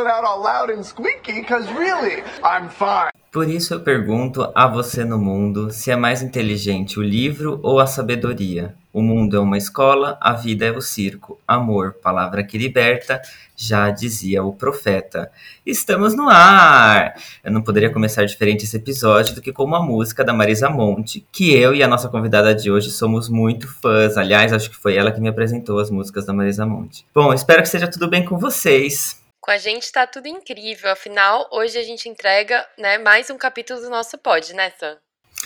Out all loud and squeaky, really, I'm fine. Por isso eu pergunto a você no mundo se é mais inteligente o livro ou a sabedoria. O mundo é uma escola, a vida é o circo. Amor, palavra que liberta, já dizia o profeta. Estamos no ar! Eu não poderia começar diferente esse episódio do que com uma música da Marisa Monte, que eu e a nossa convidada de hoje somos muito fãs. Aliás, acho que foi ela que me apresentou as músicas da Marisa Monte. Bom, espero que seja tudo bem com vocês. Com a gente tá tudo incrível. Afinal, hoje a gente entrega, né, mais um capítulo do nosso pod, né, Sam?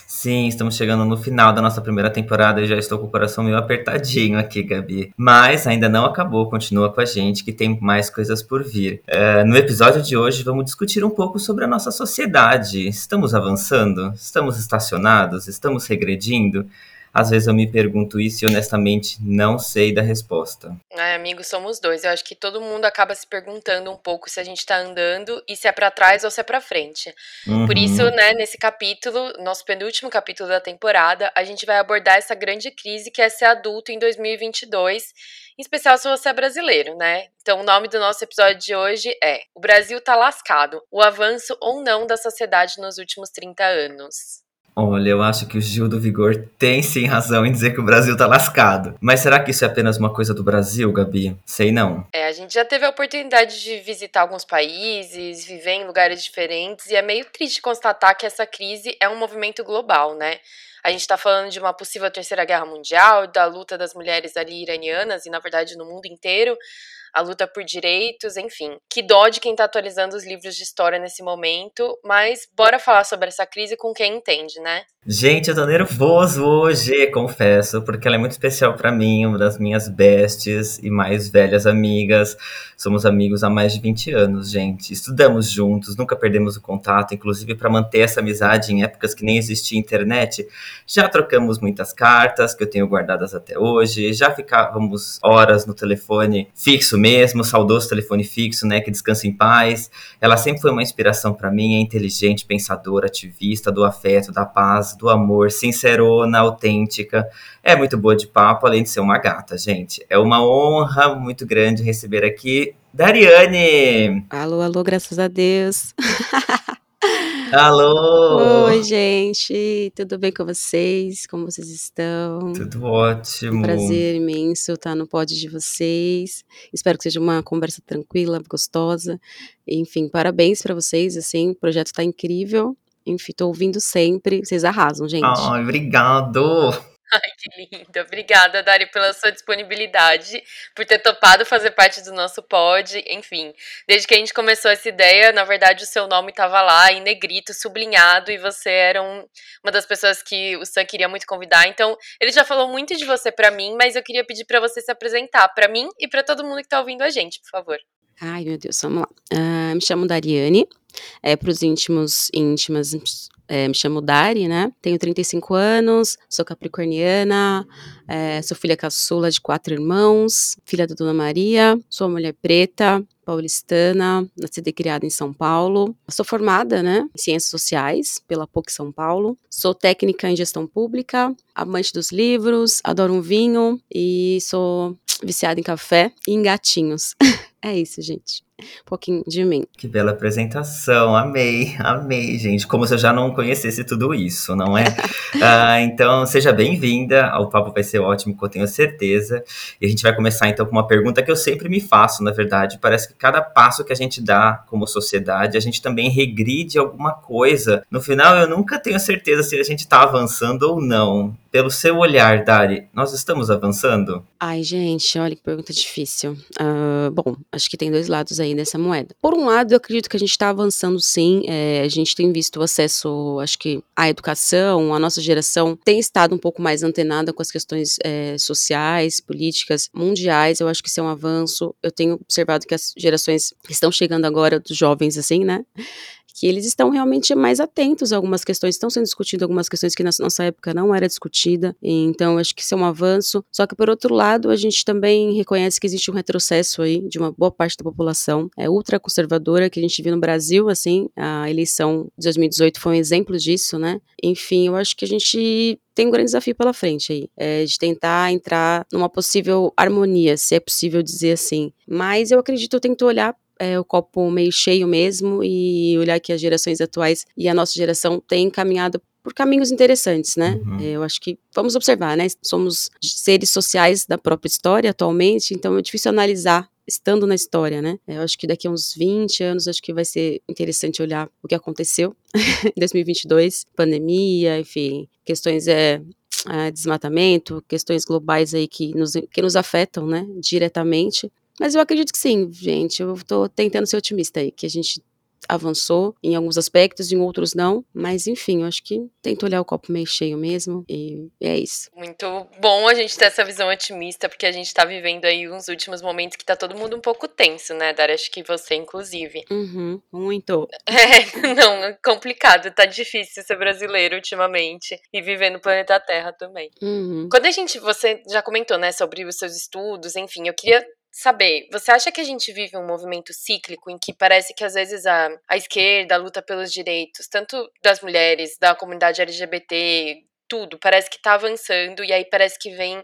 Sim, estamos chegando no final da nossa primeira temporada e já estou com o coração meio apertadinho aqui, Gabi. Mas ainda não acabou, continua com a gente que tem mais coisas por vir. É, no episódio de hoje vamos discutir um pouco sobre a nossa sociedade. Estamos avançando? Estamos estacionados? Estamos regredindo? Às vezes eu me pergunto isso e honestamente não sei da resposta. É, amigo, somos dois. Eu acho que todo mundo acaba se perguntando um pouco se a gente tá andando e se é para trás ou se é para frente. Uhum. Por isso, né, nesse capítulo, nosso penúltimo capítulo da temporada, a gente vai abordar essa grande crise que é ser adulto em 2022 em especial se você é brasileiro, né? Então, o nome do nosso episódio de hoje é O Brasil tá lascado: o avanço ou não da sociedade nos últimos 30 anos. Olha, eu acho que o Gil do Vigor tem sim razão em dizer que o Brasil tá lascado. Mas será que isso é apenas uma coisa do Brasil, Gabi? Sei não. É, a gente já teve a oportunidade de visitar alguns países, viver em lugares diferentes, e é meio triste constatar que essa crise é um movimento global, né? A gente está falando de uma possível terceira guerra mundial, da luta das mulheres ali iranianas e, na verdade, no mundo inteiro a luta por direitos, enfim. Que dó de quem está atualizando os livros de história nesse momento, mas bora falar sobre essa crise com quem entende, né? Gente, eu tô nervoso hoje, confesso, porque ela é muito especial para mim, uma das minhas bestes e mais velhas amigas. Somos amigos há mais de 20 anos, gente. Estudamos juntos, nunca perdemos o contato, inclusive para manter essa amizade em épocas que nem existia internet. Já trocamos muitas cartas que eu tenho guardadas até hoje, já ficávamos horas no telefone fixo mesmo, saudoso telefone fixo, né, que descansa em paz. Ela sempre foi uma inspiração para mim, é inteligente, pensadora, ativista, do afeto, da paz do amor, sincerona, autêntica. É muito boa de papo, além de ser uma gata, gente. É uma honra muito grande receber aqui Dariane. Alô, alô, graças a Deus. Alô! Oi, gente, tudo bem com vocês? Como vocês estão? Tudo ótimo. Um prazer imenso estar no pod de vocês. Espero que seja uma conversa tranquila, gostosa. Enfim, parabéns para vocês, assim, o projeto está incrível. Enfim, tô ouvindo sempre. Vocês arrasam, gente. Ai, obrigado. Ai, que linda. Obrigada, Dari, pela sua disponibilidade, por ter topado fazer parte do nosso pod. Enfim, desde que a gente começou essa ideia, na verdade, o seu nome estava lá em negrito, sublinhado, e você era um, uma das pessoas que o Sam queria muito convidar. Então, ele já falou muito de você para mim, mas eu queria pedir para você se apresentar para mim e para todo mundo que tá ouvindo a gente, por favor. Ai, meu Deus, vamos lá. Uh, me chamo Dariane, é, para os íntimos íntimas, é, me chamo Dari, né? Tenho 35 anos, sou capricorniana, é, sou filha caçula de quatro irmãos, filha da Dona Maria, sou mulher preta, paulistana, nascida e criada em São Paulo. Sou formada, né, em Ciências Sociais pela PUC São Paulo. Sou técnica em Gestão Pública, amante dos livros, adoro um vinho e sou viciada em café e em gatinhos. é isso, gente um pouquinho de mim. Que bela apresentação, amei, amei, gente. Como se eu já não conhecesse tudo isso, não é? ah, então, seja bem-vinda, o papo vai ser ótimo, que eu tenho certeza. E a gente vai começar então com uma pergunta que eu sempre me faço, na verdade. Parece que cada passo que a gente dá como sociedade, a gente também regride alguma coisa. No final, eu nunca tenho certeza se a gente está avançando ou não. Pelo seu olhar, Dari, nós estamos avançando? Ai, gente, olha que pergunta difícil. Uh, bom, acho que tem dois lados aí aí moeda. Por um lado, eu acredito que a gente está avançando sim, é, a gente tem visto o acesso, acho que, à educação, a nossa geração tem estado um pouco mais antenada com as questões é, sociais, políticas, mundiais, eu acho que isso é um avanço. Eu tenho observado que as gerações que estão chegando agora, dos jovens, assim, né, que eles estão realmente mais atentos a algumas questões, estão sendo discutidas algumas questões que na nossa época não era discutida, então acho que isso é um avanço, só que por outro lado a gente também reconhece que existe um retrocesso aí de uma boa parte da população, é ultraconservadora que a gente viu no Brasil, assim, a eleição de 2018 foi um exemplo disso, né, enfim, eu acho que a gente tem um grande desafio pela frente aí, é, de tentar entrar numa possível harmonia, se é possível dizer assim. Mas eu acredito, eu tento olhar é, o copo meio cheio mesmo e olhar que as gerações atuais e a nossa geração têm caminhado por caminhos interessantes, né? Uhum. É, eu acho que vamos observar, né? Somos seres sociais da própria história atualmente, então é difícil analisar estando na história, né? Eu acho que daqui a uns 20 anos acho que vai ser interessante olhar o que aconteceu em 2022, pandemia, enfim, questões é, é, desmatamento, questões globais aí que nos, que nos afetam, né, diretamente. Mas eu acredito que sim, gente. Eu tô tentando ser otimista aí, que a gente avançou em alguns aspectos, em outros não, mas enfim, eu acho que tento olhar o copo meio cheio mesmo e é isso. Muito bom a gente ter essa visão otimista, porque a gente tá vivendo aí uns últimos momentos que tá todo mundo um pouco tenso, né, Dara? Acho que você, inclusive. Uhum, muito. É, não, é complicado, tá difícil ser brasileiro ultimamente e viver no planeta Terra também. Uhum. Quando a gente, você já comentou, né, sobre os seus estudos, enfim, eu queria saber, você acha que a gente vive um movimento cíclico em que parece que às vezes a, a esquerda luta pelos direitos, tanto das mulheres, da comunidade LGBT, tudo, parece que tá avançando e aí parece que vem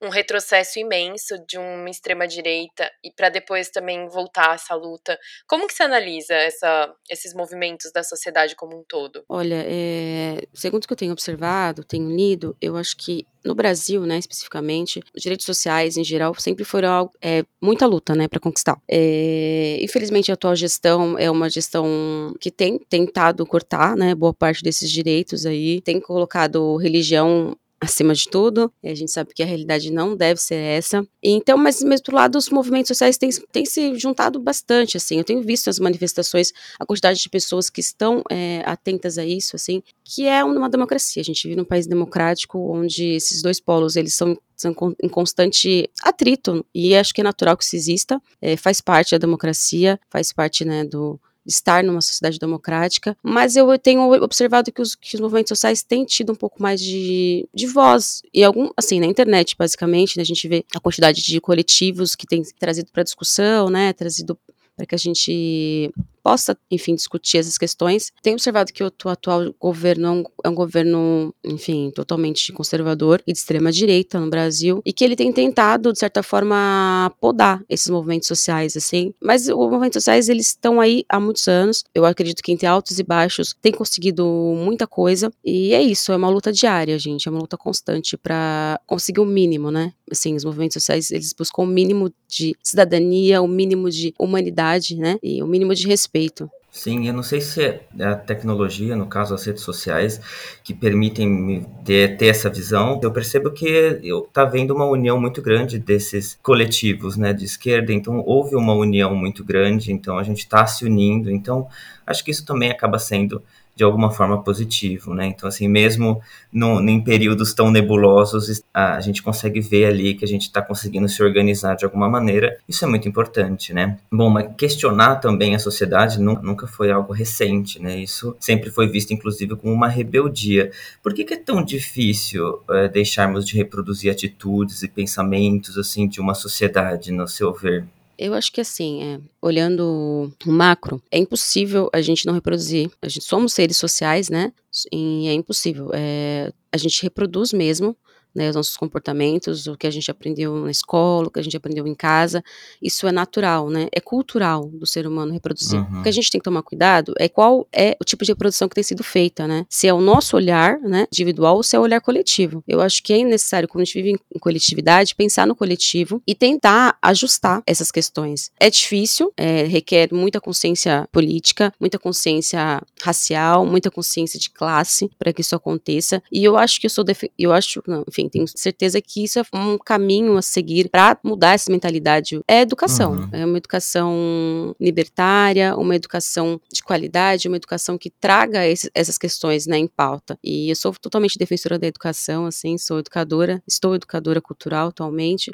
um retrocesso imenso de uma extrema direita e para depois também voltar essa luta. Como que você analisa essa, esses movimentos da sociedade como um todo? Olha, é, segundo o que eu tenho observado, tenho lido, eu acho que no Brasil, né, especificamente, os direitos sociais em geral sempre foram algo, é, muita luta, né, para conquistar. É, infelizmente, a atual gestão é uma gestão que tem tentado cortar, né, boa parte desses direitos aí, tem colocado religião acima de tudo. a gente sabe que a realidade não deve ser essa. Então, mas mesmo do lado, os movimentos sociais têm, têm se juntado bastante, assim. Eu tenho visto as manifestações, a quantidade de pessoas que estão é, atentas a isso, assim, que é uma democracia. A gente vive num país democrático onde esses dois polos, eles são são em constante atrito, e acho que é natural que isso exista, é, faz parte da democracia, faz parte, né, do, estar numa sociedade democrática, mas eu tenho observado que os, que os movimentos sociais têm tido um pouco mais de, de voz, e algum, assim, na internet, basicamente, né, a gente vê a quantidade de coletivos que tem trazido para discussão, né, trazido para que a gente possa, enfim, discutir essas questões. Tenho observado que o atual governo é um governo, enfim, totalmente conservador e de extrema direita no Brasil e que ele tem tentado, de certa forma, podar esses movimentos sociais, assim. Mas os movimentos sociais, eles estão aí há muitos anos. Eu acredito que entre altos e baixos tem conseguido muita coisa e é isso, é uma luta diária, gente, é uma luta constante para conseguir o mínimo, né? Assim, os movimentos sociais, eles buscam o mínimo de cidadania, o mínimo de humanidade, né? E o mínimo de respeito respeito. Sim, eu não sei se é a tecnologia, no caso as redes sociais, que permitem ter, ter essa visão. Eu percebo que eu tá vendo uma união muito grande desses coletivos, né, de esquerda. Então houve uma união muito grande. Então a gente está se unindo. Então acho que isso também acaba sendo de alguma forma positivo, né? Então, assim, mesmo no, em períodos tão nebulosos, a gente consegue ver ali que a gente está conseguindo se organizar de alguma maneira. Isso é muito importante, né? Bom, mas questionar também a sociedade nunca foi algo recente, né? Isso sempre foi visto, inclusive, como uma rebeldia. Por que, que é tão difícil é, deixarmos de reproduzir atitudes e pensamentos, assim, de uma sociedade, no seu ver? Eu acho que assim, é, olhando o macro, é impossível a gente não reproduzir. A gente somos seres sociais, né? E é impossível. É, a gente reproduz mesmo né, os nossos comportamentos, o que a gente aprendeu na escola, o que a gente aprendeu em casa, isso é natural, né, é cultural do ser humano reproduzir. Uhum. O que a gente tem que tomar cuidado é qual é o tipo de reprodução que tem sido feita, né, se é o nosso olhar, né, individual ou se é o olhar coletivo. Eu acho que é necessário, quando a gente vive em coletividade, pensar no coletivo e tentar ajustar essas questões. É difícil, é, requer muita consciência política, muita consciência racial, muita consciência de classe para que isso aconteça, e eu acho que eu sou, eu acho, não, enfim, tenho certeza que isso é um caminho a seguir para mudar essa mentalidade. É educação, uhum. é uma educação libertária, uma educação de qualidade, uma educação que traga esse, essas questões né, em pauta. E eu sou totalmente defensora da educação, assim, sou educadora, estou educadora cultural atualmente.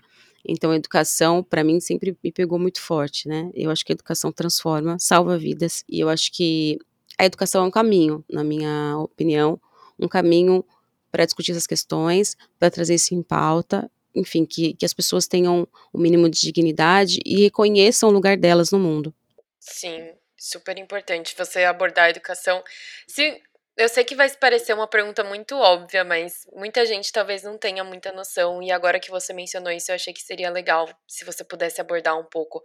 Então, a educação, para mim, sempre me pegou muito forte, né? Eu acho que a educação transforma, salva vidas. E eu acho que a educação é um caminho, na minha opinião, um caminho para discutir essas questões, para trazer isso em pauta, enfim, que, que as pessoas tenham o mínimo de dignidade e reconheçam o lugar delas no mundo. Sim, super importante você abordar a educação. Se, eu sei que vai parecer uma pergunta muito óbvia, mas muita gente talvez não tenha muita noção, e agora que você mencionou isso, eu achei que seria legal se você pudesse abordar um pouco.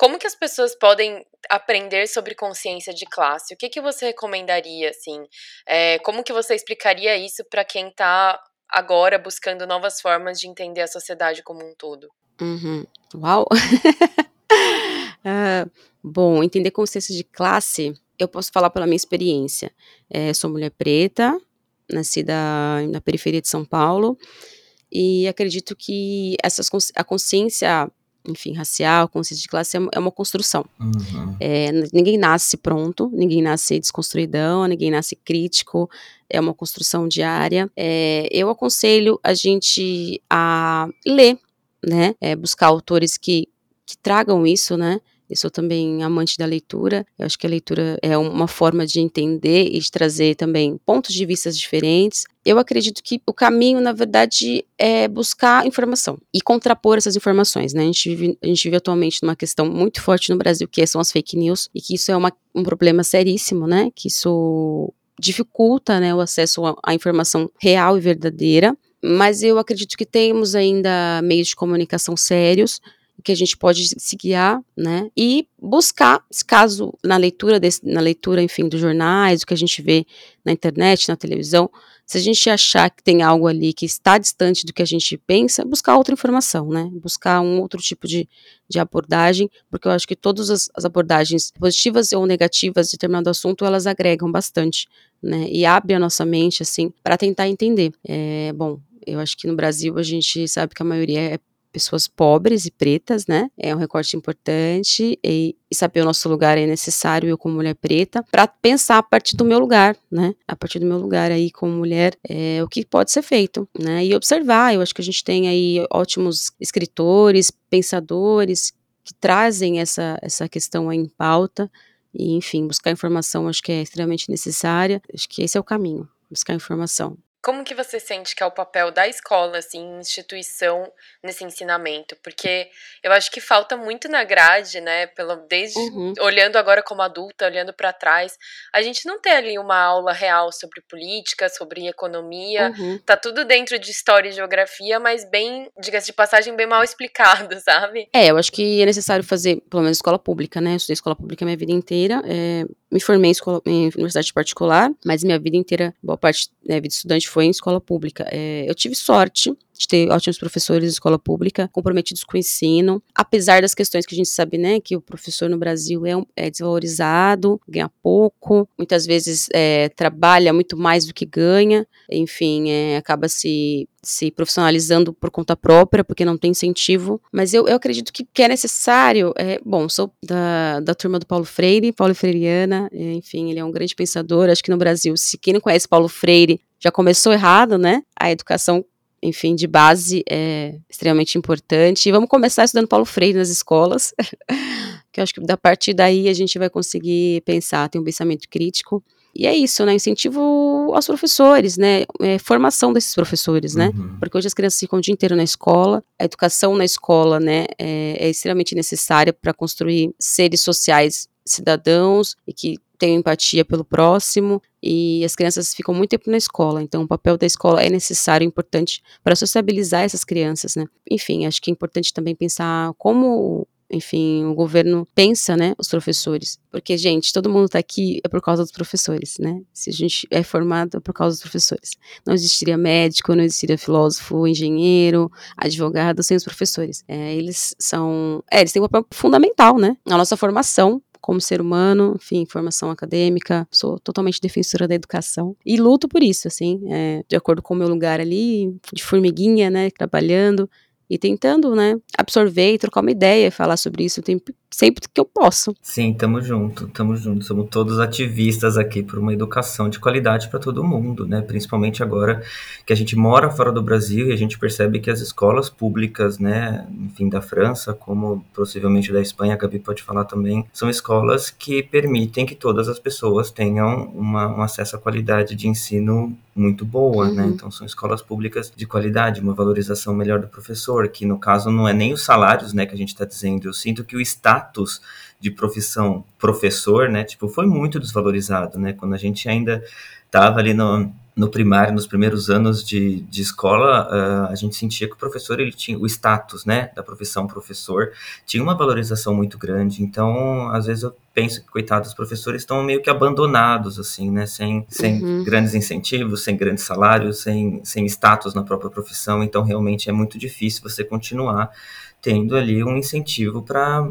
Como que as pessoas podem aprender sobre consciência de classe? O que, que você recomendaria, assim? É, como que você explicaria isso para quem está agora buscando novas formas de entender a sociedade como um todo? Uhum. Uau! uh, bom, entender consciência de classe, eu posso falar pela minha experiência. É, sou mulher preta, nascida na periferia de São Paulo, e acredito que essas, a consciência enfim, racial, consciência de classe é, é uma construção. Uhum. É, ninguém nasce pronto, ninguém nasce desconstruidão, ninguém nasce crítico, é uma construção diária. É, eu aconselho a gente a ler, né, é, buscar autores que, que tragam isso, né, eu sou também amante da leitura. Eu acho que a leitura é uma forma de entender e de trazer também pontos de vista diferentes. Eu acredito que o caminho, na verdade, é buscar informação e contrapor essas informações. Né? A, gente vive, a gente vive atualmente numa questão muito forte no Brasil, que são as fake news, e que isso é uma, um problema seríssimo, né? Que isso dificulta né, o acesso à informação real e verdadeira. Mas eu acredito que temos ainda meios de comunicação sérios que a gente pode se guiar, né? E buscar, caso na leitura desse, na leitura, enfim, dos jornais, o que a gente vê na internet, na televisão, se a gente achar que tem algo ali que está distante do que a gente pensa, buscar outra informação, né? Buscar um outro tipo de, de abordagem, porque eu acho que todas as, as abordagens positivas ou negativas de determinado assunto, elas agregam bastante, né? E abre a nossa mente, assim, para tentar entender. É, bom, eu acho que no Brasil a gente sabe que a maioria é pessoas pobres e pretas, né? É um recorte importante e, e, saber o nosso lugar é necessário, eu como mulher preta, para pensar a partir do meu lugar, né? A partir do meu lugar aí como mulher, é, o que pode ser feito, né? E observar, eu acho que a gente tem aí ótimos escritores, pensadores que trazem essa, essa questão aí em pauta e, enfim, buscar informação acho que é extremamente necessária, acho que esse é o caminho, buscar informação. Como que você sente que é o papel da escola, assim, instituição nesse ensinamento? Porque eu acho que falta muito na grade, né? Pelo, desde uhum. olhando agora como adulta, olhando para trás, a gente não tem ali uma aula real sobre política, sobre economia. Uhum. Tá tudo dentro de história e geografia, mas bem, diga-se de passagem, bem mal explicado, sabe? É, eu acho que é necessário fazer, pelo menos escola pública, né? Eu estudei escola pública minha vida inteira. É, me formei em, escola, em universidade particular, mas minha vida inteira, boa parte da né, vida estudante foi em escola pública. É, eu tive sorte de ter ótimos professores de escola pública, comprometidos com o ensino, apesar das questões que a gente sabe, né, que o professor no Brasil é, é desvalorizado, ganha pouco, muitas vezes é, trabalha muito mais do que ganha, enfim, é, acaba se se profissionalizando por conta própria, porque não tem incentivo. Mas eu, eu acredito que, que é necessário. É, bom, sou da, da turma do Paulo Freire, Paulo Freireana, é, enfim, ele é um grande pensador. Acho que no Brasil, se quem não conhece Paulo Freire, já começou errado, né? A educação enfim, de base é extremamente importante. E vamos começar estudando Paulo Freire nas escolas, que eu acho que da partir daí a gente vai conseguir pensar, ter um pensamento crítico. E é isso, né? Incentivo aos professores, né? É, formação desses professores, né? Uhum. Porque hoje as crianças ficam o dia inteiro na escola, a educação na escola, né, é, é extremamente necessária para construir seres sociais cidadãos e que tenham empatia pelo próximo e as crianças ficam muito tempo na escola, então o papel da escola é necessário, importante para sociabilizar essas crianças, né? Enfim, acho que é importante também pensar como enfim, o governo pensa, né, os professores. Porque, gente, todo mundo está aqui é por causa dos professores, né? Se a gente é formado é por causa dos professores. Não existiria médico, não existiria filósofo, engenheiro, advogado sem os professores. É, eles são, é, eles têm um papel fundamental, né, na nossa formação como ser humano, enfim, formação acadêmica, sou totalmente defensora da educação e luto por isso, assim, é, de acordo com o meu lugar ali, de formiguinha, né, trabalhando e tentando, né, absorver e trocar uma ideia, falar sobre isso tempo sempre que eu posso. Sim, tamo junto, tamo junto. Somos todos ativistas aqui por uma educação de qualidade para todo mundo, né? Principalmente agora que a gente mora fora do Brasil e a gente percebe que as escolas públicas, né, enfim, da França, como possivelmente da Espanha, a Gabi pode falar também, são escolas que permitem que todas as pessoas tenham uma, um acesso à qualidade de ensino muito boa, né? uhum. né? Então são escolas públicas de qualidade, uma valorização melhor do professor, que no caso não é nem os salários, né, que a gente está dizendo. Eu sinto que o status de profissão professor, né, tipo, foi muito desvalorizado, né, quando a gente ainda estava ali no, no primário, nos primeiros anos de, de escola, uh, a gente sentia que o professor, ele tinha o status, né, da profissão professor, tinha uma valorização muito grande, então, às vezes eu penso que, coitados, os professores estão meio que abandonados, assim, né, sem, sem uhum. grandes incentivos, sem grandes salários, sem, sem status na própria profissão, então, realmente é muito difícil você continuar tendo ali um incentivo para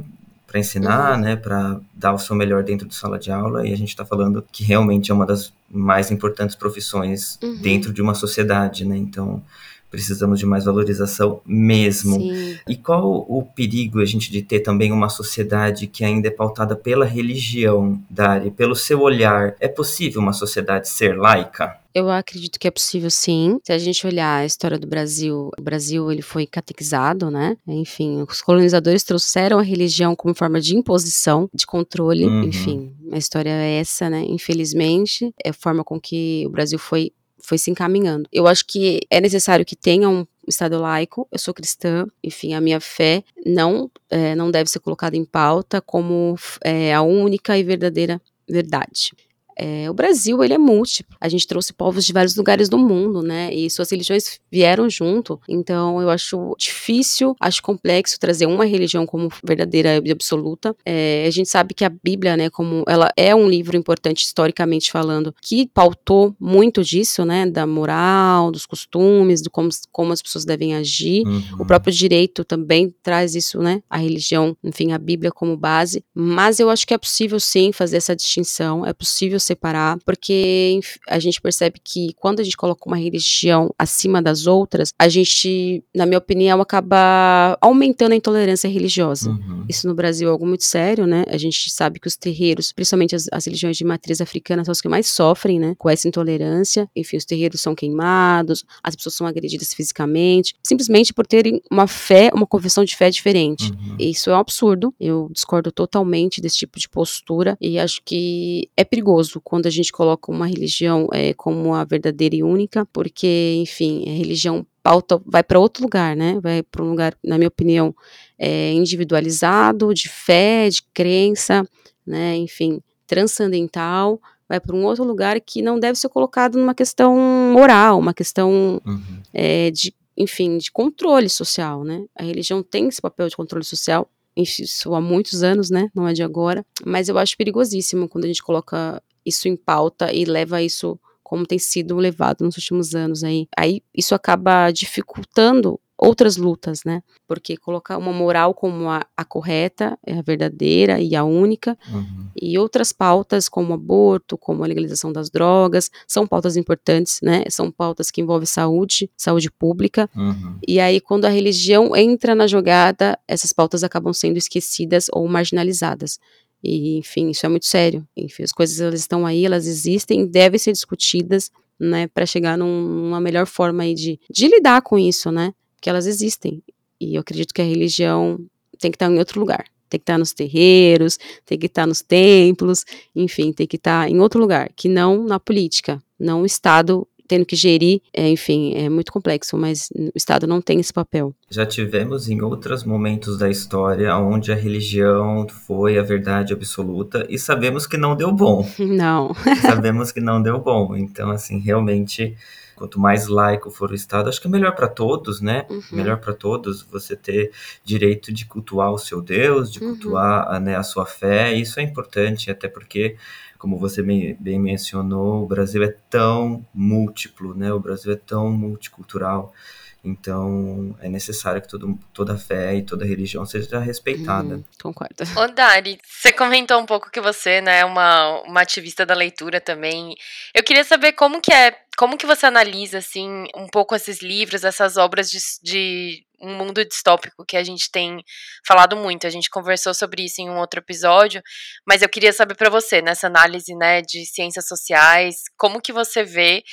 para ensinar, uhum. né, para dar o seu melhor dentro de sala de aula, e a gente está falando que realmente é uma das mais importantes profissões uhum. dentro de uma sociedade, né? Então, precisamos de mais valorização mesmo. Sim. E qual o perigo a gente de ter também uma sociedade que ainda é pautada pela religião, Dari, pelo seu olhar? É possível uma sociedade ser laica? Eu acredito que é possível sim. Se a gente olhar a história do Brasil, o Brasil ele foi catequizado, né? Enfim, os colonizadores trouxeram a religião como forma de imposição, de controle, uhum. enfim. A história é essa, né? Infelizmente, é a forma com que o Brasil foi foi se encaminhando. Eu acho que é necessário que tenha um Estado laico, eu sou cristã, enfim, a minha fé não, é, não deve ser colocada em pauta como é, a única e verdadeira verdade. É, o Brasil, ele é múltiplo. A gente trouxe povos de vários lugares do mundo, né? E suas religiões vieram junto. Então, eu acho difícil, acho complexo trazer uma religião como verdadeira e absoluta. É, a gente sabe que a Bíblia, né, como ela é um livro importante historicamente falando, que pautou muito disso, né, da moral, dos costumes, do como, como as pessoas devem agir. Uhum. O próprio direito também traz isso, né? A religião, enfim, a Bíblia como base. Mas eu acho que é possível sim fazer essa distinção, é possível separar, porque a gente percebe que quando a gente coloca uma religião acima das outras, a gente, na minha opinião, acaba aumentando a intolerância religiosa. Uhum. Isso no Brasil é algo muito sério, né? A gente sabe que os terreiros, principalmente as, as religiões de matriz africana, são os que mais sofrem, né? Com essa intolerância. Enfim, os terreiros são queimados, as pessoas são agredidas fisicamente, simplesmente por terem uma fé, uma confissão de fé diferente. Uhum. Isso é um absurdo. Eu discordo totalmente desse tipo de postura e acho que é perigoso quando a gente coloca uma religião é, como a verdadeira e única, porque, enfim, a religião pauta vai para outro lugar, né? Vai para um lugar, na minha opinião, é, individualizado, de fé, de crença, né? Enfim, transcendental, vai para um outro lugar que não deve ser colocado numa questão moral, uma questão uhum. é, de, enfim, de controle social, né? A religião tem esse papel de controle social, isso há muitos anos, né? Não é de agora, mas eu acho perigosíssimo quando a gente coloca isso em pauta e leva isso como tem sido levado nos últimos anos aí. Aí isso acaba dificultando outras lutas, né? Porque colocar uma moral como a, a correta, é a verdadeira e a única, uhum. e outras pautas como aborto, como a legalização das drogas, são pautas importantes, né? São pautas que envolvem saúde, saúde pública. Uhum. E aí, quando a religião entra na jogada, essas pautas acabam sendo esquecidas ou marginalizadas. E, enfim, isso é muito sério. Enfim, as coisas elas estão aí, elas existem, devem ser discutidas, né, para chegar num, numa melhor forma aí de, de lidar com isso, né? Que elas existem. E eu acredito que a religião tem que estar em outro lugar. Tem que estar nos terreiros, tem que estar nos templos, enfim, tem que estar em outro lugar, que não na política, não o Estado tendo que gerir, é, enfim, é muito complexo, mas o Estado não tem esse papel. Já tivemos em outros momentos da história onde a religião foi a verdade absoluta e sabemos que não deu bom. Não. sabemos que não deu bom. Então, assim, realmente quanto mais laico for o Estado, acho que é melhor para todos, né? Uhum. Melhor para todos você ter direito de cultuar o seu Deus, de uhum. cultuar uhum. né, a sua fé. Isso é importante, até porque como você bem, bem, mencionou, o Brasil é tão múltiplo, né? O Brasil é tão multicultural Então, é necessário que todo, toda fé e toda religião seja respeitada. Hum, concordo. Ô, Dari, você comentou um pouco que você, né, é uma, uma ativista da leitura também. Eu queria saber como que é, como que você analisa, assim, um pouco esses livros, essas obras de, de um mundo distópico que a gente tem falado muito. A gente conversou sobre isso em um outro episódio, mas eu queria saber para você, nessa análise, né, de ciências sociais, como que você vê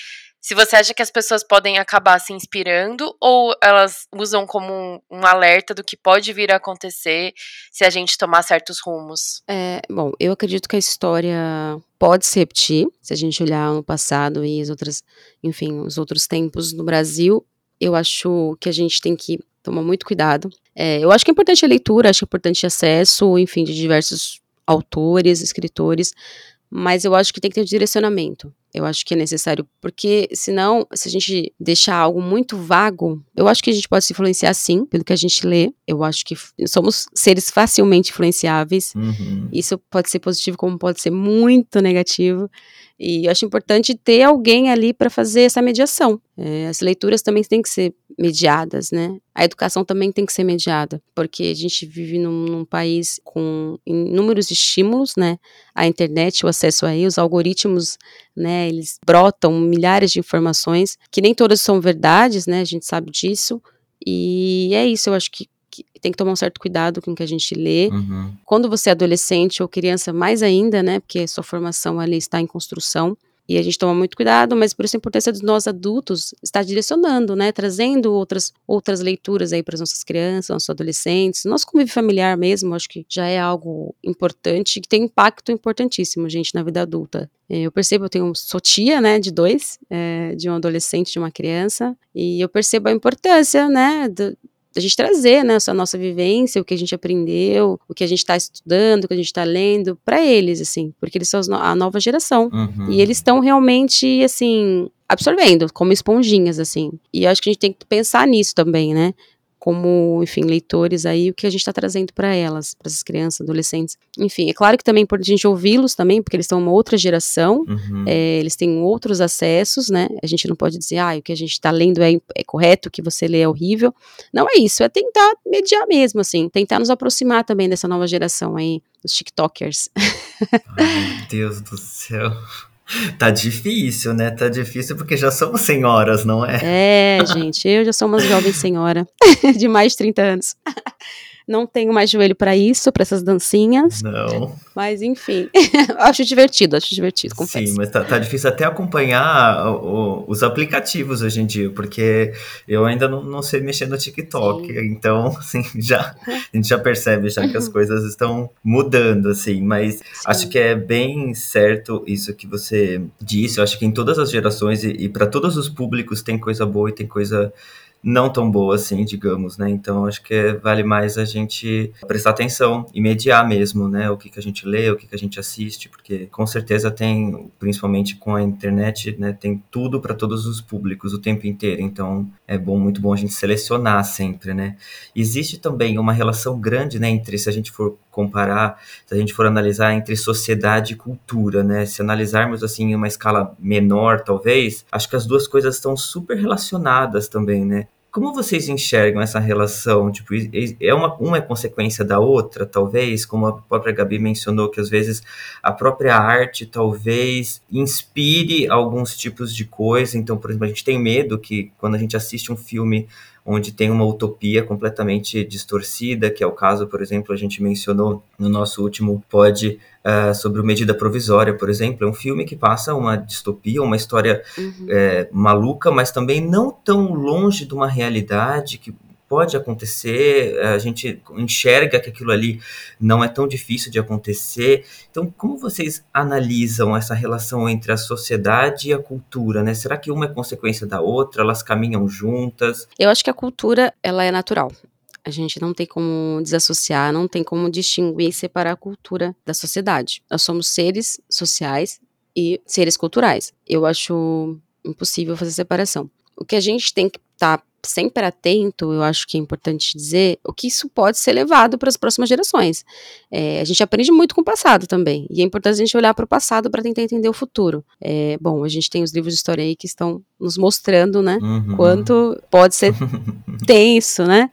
se você acha que as pessoas podem acabar se inspirando ou elas usam como um, um alerta do que pode vir a acontecer se a gente tomar certos rumos. É, bom, eu acredito que a história pode se repetir, se a gente olhar no passado e as outras, enfim, os outros tempos no Brasil, eu acho que a gente tem que tomar muito cuidado. É, eu acho que é importante a leitura, acho é importante acesso, enfim, de diversos autores, escritores, mas eu acho que tem que ter direcionamento. Eu acho que é necessário, porque senão, se a gente deixar algo muito vago, eu acho que a gente pode se influenciar sim, pelo que a gente lê. Eu acho que somos seres facilmente influenciáveis. Uhum. Isso pode ser positivo, como pode ser muito negativo. E eu acho importante ter alguém ali para fazer essa mediação. É, as leituras também têm que ser mediadas, né? A educação também tem que ser mediada, porque a gente vive num, num país com inúmeros estímulos, né? A internet, o acesso aí, os algoritmos, né? Eles brotam milhares de informações, que nem todas são verdades, né? A gente sabe disso. E é isso, eu acho que tem que tomar um certo cuidado com o que a gente lê. Uhum. Quando você é adolescente ou criança, mais ainda, né? Porque sua formação ali está em construção. E a gente toma muito cuidado, mas por isso a importância de nós adultos estar direcionando, né, trazendo outras, outras leituras aí para as nossas crianças, nossos adolescentes, nosso convívio familiar mesmo, acho que já é algo importante, que tem impacto importantíssimo, gente, na vida adulta. É, eu percebo, eu tenho, sou tia, né, de dois, é, de um adolescente, de uma criança, e eu percebo a importância, né, do, a gente trazer né, a nossa vivência, o que a gente aprendeu, o que a gente está estudando, o que a gente está lendo, para eles, assim, porque eles são a nova geração. Uhum. E eles estão realmente, assim, absorvendo, como esponjinhas, assim. E acho que a gente tem que pensar nisso também, né? Como, enfim, leitores aí, o que a gente está trazendo para elas, para essas crianças, adolescentes. Enfim, é claro que também é importante a gente ouvi-los também, porque eles são uma outra geração, uhum. é, eles têm outros acessos, né? A gente não pode dizer, ah, o que a gente está lendo é, é correto, o que você lê é horrível. Não é isso, é tentar mediar mesmo, assim, tentar nos aproximar também dessa nova geração aí, dos TikTokers. Ai, meu Deus do céu. Tá difícil, né? Tá difícil porque já somos senhoras, não é? É, gente, eu já sou uma jovem senhora de mais de 30 anos. Não tenho mais joelho para isso, para essas dancinhas. Não. Mas enfim, acho divertido, acho divertido, confesso. Sim, mas tá, tá difícil até acompanhar o, o, os aplicativos hoje em dia, porque eu ainda não, não sei mexer no TikTok. Sim. Então, assim, já, a gente já percebe já que as coisas estão mudando, assim. Mas Sim. acho que é bem certo isso que você disse. Eu acho que em todas as gerações e, e para todos os públicos tem coisa boa e tem coisa não tão boa assim, digamos, né? Então acho que vale mais a gente prestar atenção e mediar mesmo, né? O que, que a gente lê, o que, que a gente assiste, porque com certeza tem, principalmente com a internet, né? Tem tudo para todos os públicos o tempo inteiro. Então é bom, muito bom a gente selecionar sempre, né? Existe também uma relação grande, né? Entre se a gente for comparar, se a gente for analisar entre sociedade e cultura, né? Se analisarmos assim em uma escala menor, talvez, acho que as duas coisas estão super relacionadas também, né? Como vocês enxergam essa relação? Tipo, é uma, uma é consequência da outra, talvez, como a própria Gabi mencionou, que às vezes a própria arte talvez inspire alguns tipos de coisa. Então, por exemplo, a gente tem medo que quando a gente assiste um filme onde tem uma utopia completamente distorcida, que é o caso, por exemplo, a gente mencionou no nosso último pod uh, sobre o Medida Provisória, por exemplo, é um filme que passa uma distopia, uma história uhum. é, maluca, mas também não tão longe de uma realidade que pode acontecer, a gente enxerga que aquilo ali não é tão difícil de acontecer. Então, como vocês analisam essa relação entre a sociedade e a cultura, né? Será que uma é consequência da outra? Elas caminham juntas? Eu acho que a cultura, ela é natural. A gente não tem como desassociar, não tem como distinguir e separar a cultura da sociedade. Nós somos seres sociais e seres culturais. Eu acho impossível fazer separação. O que a gente tem que estar tá sempre atento, eu acho que é importante dizer, o que isso pode ser levado para as próximas gerações. É, a gente aprende muito com o passado também, e é importante a gente olhar para o passado para tentar entender o futuro. É, bom, a gente tem os livros de história aí que estão nos mostrando, né, uhum. quanto pode ser tenso, né,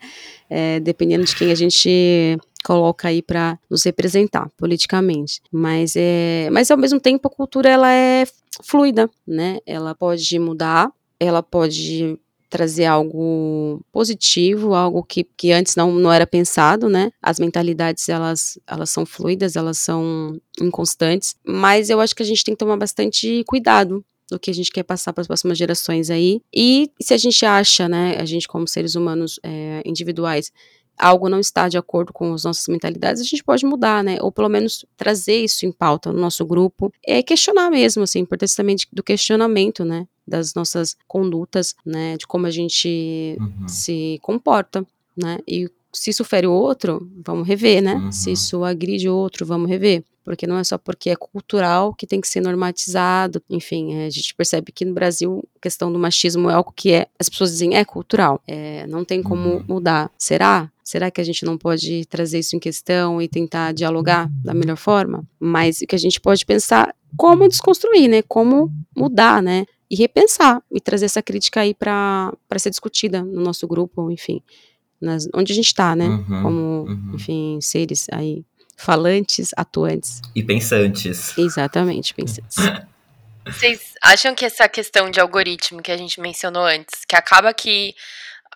é, dependendo de quem a gente coloca aí para nos representar politicamente. Mas é, mas ao mesmo tempo a cultura ela é fluida, né? Ela pode mudar, ela pode trazer algo positivo, algo que, que antes não, não era pensado, né? As mentalidades, elas, elas são fluidas, elas são inconstantes, mas eu acho que a gente tem que tomar bastante cuidado do que a gente quer passar para as próximas gerações aí. E se a gente acha, né, a gente como seres humanos é, individuais, algo não está de acordo com as nossas mentalidades, a gente pode mudar, né? Ou pelo menos trazer isso em pauta no nosso grupo. É questionar mesmo, assim, importância também do questionamento, né? Das nossas condutas, né? De como a gente uhum. se comporta, né? E se isso fere o outro, vamos rever, né? Uhum. Se isso agride o outro, vamos rever porque não é só porque é cultural que tem que ser normatizado. Enfim, é, a gente percebe que no Brasil a questão do machismo é algo que é, as pessoas dizem é cultural, é, não tem como uhum. mudar. Será? Será que a gente não pode trazer isso em questão e tentar dialogar da melhor forma? Mas o que a gente pode pensar como desconstruir, né? Como mudar, né? E repensar e trazer essa crítica aí para ser discutida no nosso grupo, enfim, nas, onde a gente está, né? Uhum, como, uhum. enfim, seres aí falantes, atuantes. E pensantes. Exatamente, pensantes. Vocês acham que essa questão de algoritmo que a gente mencionou antes, que acaba que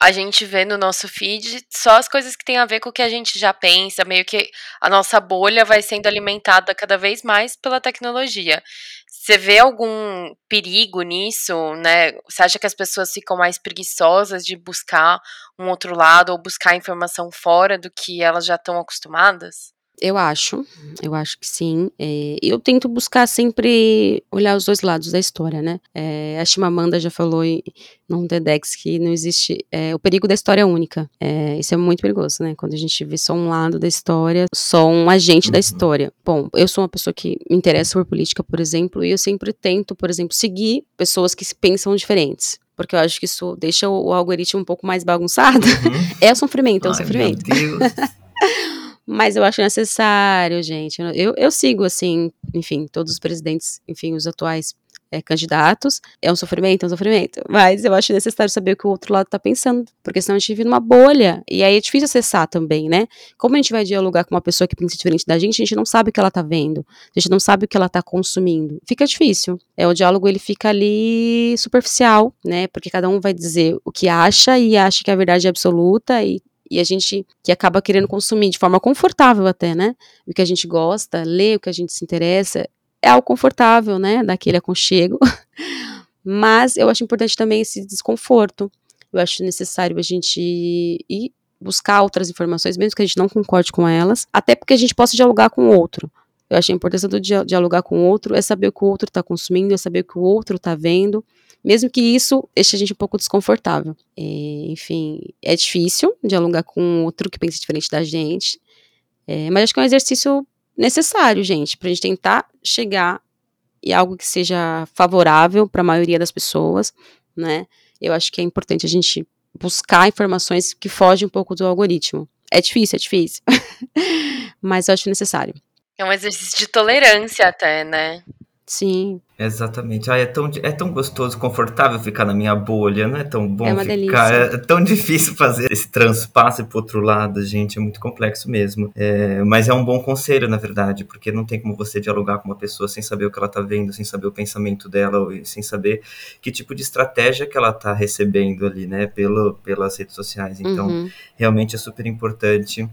a gente vê no nosso feed só as coisas que tem a ver com o que a gente já pensa, meio que a nossa bolha vai sendo alimentada cada vez mais pela tecnologia. Você vê algum perigo nisso, né? Você acha que as pessoas ficam mais preguiçosas de buscar um outro lado ou buscar informação fora do que elas já estão acostumadas? Eu acho, eu acho que sim. É, eu tento buscar sempre olhar os dois lados da história, né? É, a Chimamanda já falou em, no TEDx que não existe é, o perigo da história única. É, isso é muito perigoso, né? Quando a gente vê só um lado da história, só um agente da uhum. história. Bom, eu sou uma pessoa que me interessa por política, por exemplo, e eu sempre tento, por exemplo, seguir pessoas que pensam diferentes porque eu acho que isso deixa o, o algoritmo um pouco mais bagunçado. Uhum. é o sofrimento, é o Ai, sofrimento. Meu Deus. Mas eu acho necessário, gente. Eu, eu sigo, assim, enfim, todos os presidentes, enfim, os atuais é, candidatos. É um sofrimento, é um sofrimento. Mas eu acho necessário saber o que o outro lado tá pensando. Porque senão a gente vive numa bolha. E aí é difícil acessar também, né? Como a gente vai dialogar com uma pessoa que pensa diferente da gente, a gente não sabe o que ela tá vendo. A gente não sabe o que ela tá consumindo. Fica difícil. É, o diálogo ele fica ali superficial, né? Porque cada um vai dizer o que acha e acha que a verdade é absoluta e e a gente que acaba querendo consumir de forma confortável até, né? O que a gente gosta, ler o que a gente se interessa, é algo confortável, né? Daquele aconchego. Mas eu acho importante também esse desconforto. Eu acho necessário a gente ir buscar outras informações, mesmo que a gente não concorde com elas, até porque a gente possa dialogar com o outro. Eu acho a importância do dialogar com o outro é saber o que o outro está consumindo, é saber o que o outro está vendo, mesmo que isso deixe a gente um pouco desconfortável. É, enfim, é difícil dialogar com outro que pensa diferente da gente, é, mas acho que é um exercício necessário, gente, para a gente tentar chegar em algo que seja favorável para a maioria das pessoas, né? Eu acho que é importante a gente buscar informações que fogem um pouco do algoritmo. É difícil, é difícil, mas eu acho necessário. É um exercício de tolerância até, né? Sim. Exatamente. Ai, é, tão, é tão gostoso, confortável ficar na minha bolha, não é tão bom é ficar. Delícia. É tão difícil fazer esse transpasse pro outro lado, gente. É muito complexo mesmo. É, mas é um bom conselho, na verdade, porque não tem como você dialogar com uma pessoa sem saber o que ela tá vendo, sem saber o pensamento dela, sem saber que tipo de estratégia que ela tá recebendo ali, né, pelo, pelas redes sociais. Então, uhum. realmente é super importante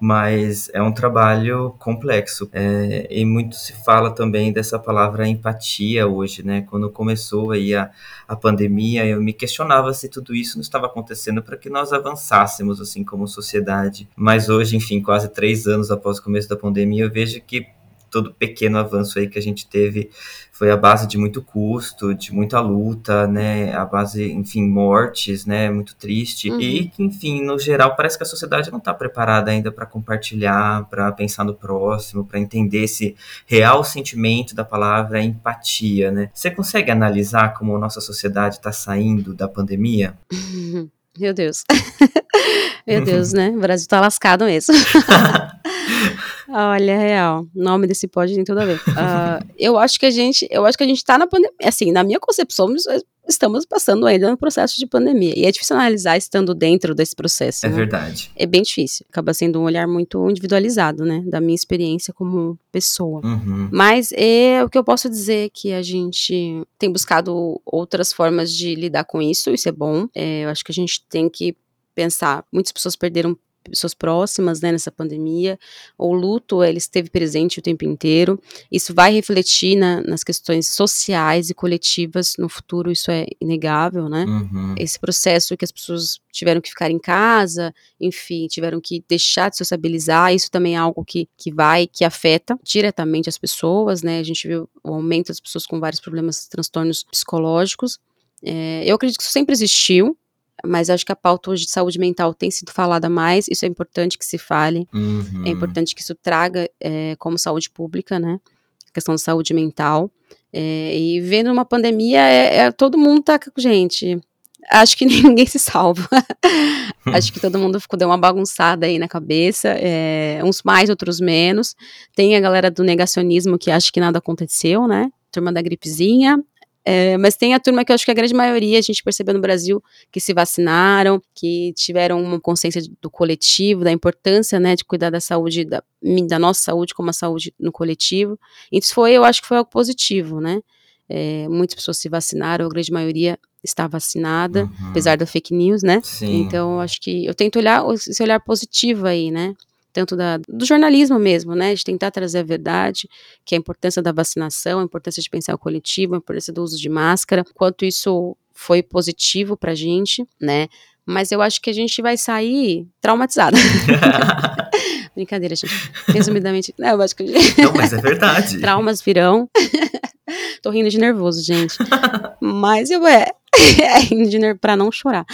mas é um trabalho complexo. É, e muito se fala também dessa palavra empatia hoje, né? Quando começou aí a, a pandemia, eu me questionava se tudo isso não estava acontecendo para que nós avançássemos, assim, como sociedade. Mas hoje, enfim, quase três anos após o começo da pandemia, eu vejo que todo pequeno avanço aí que a gente teve foi a base de muito custo, de muita luta, né? A base, enfim, mortes, né? Muito triste. Uhum. E que, enfim, no geral, parece que a sociedade não está preparada ainda para compartilhar, para pensar no próximo, para entender esse real sentimento da palavra empatia, né? Você consegue analisar como a nossa sociedade está saindo da pandemia? Meu Deus. Meu Deus, né? O Brasil tá lascado mesmo. Olha, real. O nome desse pod tem tudo a ver. Uh, eu acho que a gente, eu acho que a gente tá na pandemia. Assim, na minha concepção, estamos passando ainda no processo de pandemia. E é difícil analisar estando dentro desse processo. É né? verdade. É bem difícil. Acaba sendo um olhar muito individualizado, né? Da minha experiência como pessoa. Uhum. Mas é o que eu posso dizer que a gente tem buscado outras formas de lidar com isso. Isso é bom. É, eu acho que a gente tem que pensar. Muitas pessoas perderam pessoas próximas, né, nessa pandemia. O luto, ele esteve presente o tempo inteiro. Isso vai refletir na, nas questões sociais e coletivas no futuro, isso é inegável, né? Uhum. Esse processo que as pessoas tiveram que ficar em casa, enfim, tiveram que deixar de sociabilizar, isso também é algo que, que vai, que afeta diretamente as pessoas, né? A gente viu o aumento das pessoas com vários problemas, transtornos psicológicos. É, eu acredito que isso sempre existiu, mas acho que a pauta hoje de saúde mental tem sido falada mais, isso é importante que se fale, Uhum. é importante que isso traga é, como saúde pública, né, a questão da saúde mental, é, e vendo uma pandemia, é, é, todo mundo tá, gente, acho que ninguém se salva, acho que todo mundo ficou, deu uma bagunçada aí na cabeça, é, uns mais, outros menos, tem a galera do negacionismo que acha que nada aconteceu, né, turma da gripezinha, é, mas tem a turma que eu acho que a grande maioria a gente percebeu no Brasil que se vacinaram, que tiveram uma consciência do coletivo, da importância, né, de cuidar da saúde, da, da nossa saúde como a saúde no coletivo. Isso foi, eu acho que foi algo positivo, né? É, muitas pessoas se vacinaram, a grande maioria está vacinada, Uhum. apesar da fake news, né? Sim. Então, eu acho que eu tento olhar esse olhar positivo aí, né? Tanto da, do jornalismo mesmo, né? De tentar trazer a verdade, que é a importância da vacinação, a importância de pensar o coletivo, a importância do uso de máscara, quanto isso foi positivo pra gente, né? Mas eu acho que a gente vai sair traumatizada. Brincadeira, gente. Resumidamente, não, eu acho que. Não, mas é verdade. traumas virão. Tô rindo de nervoso, gente. Mas eu é, é rindo de nervoso pra não chorar.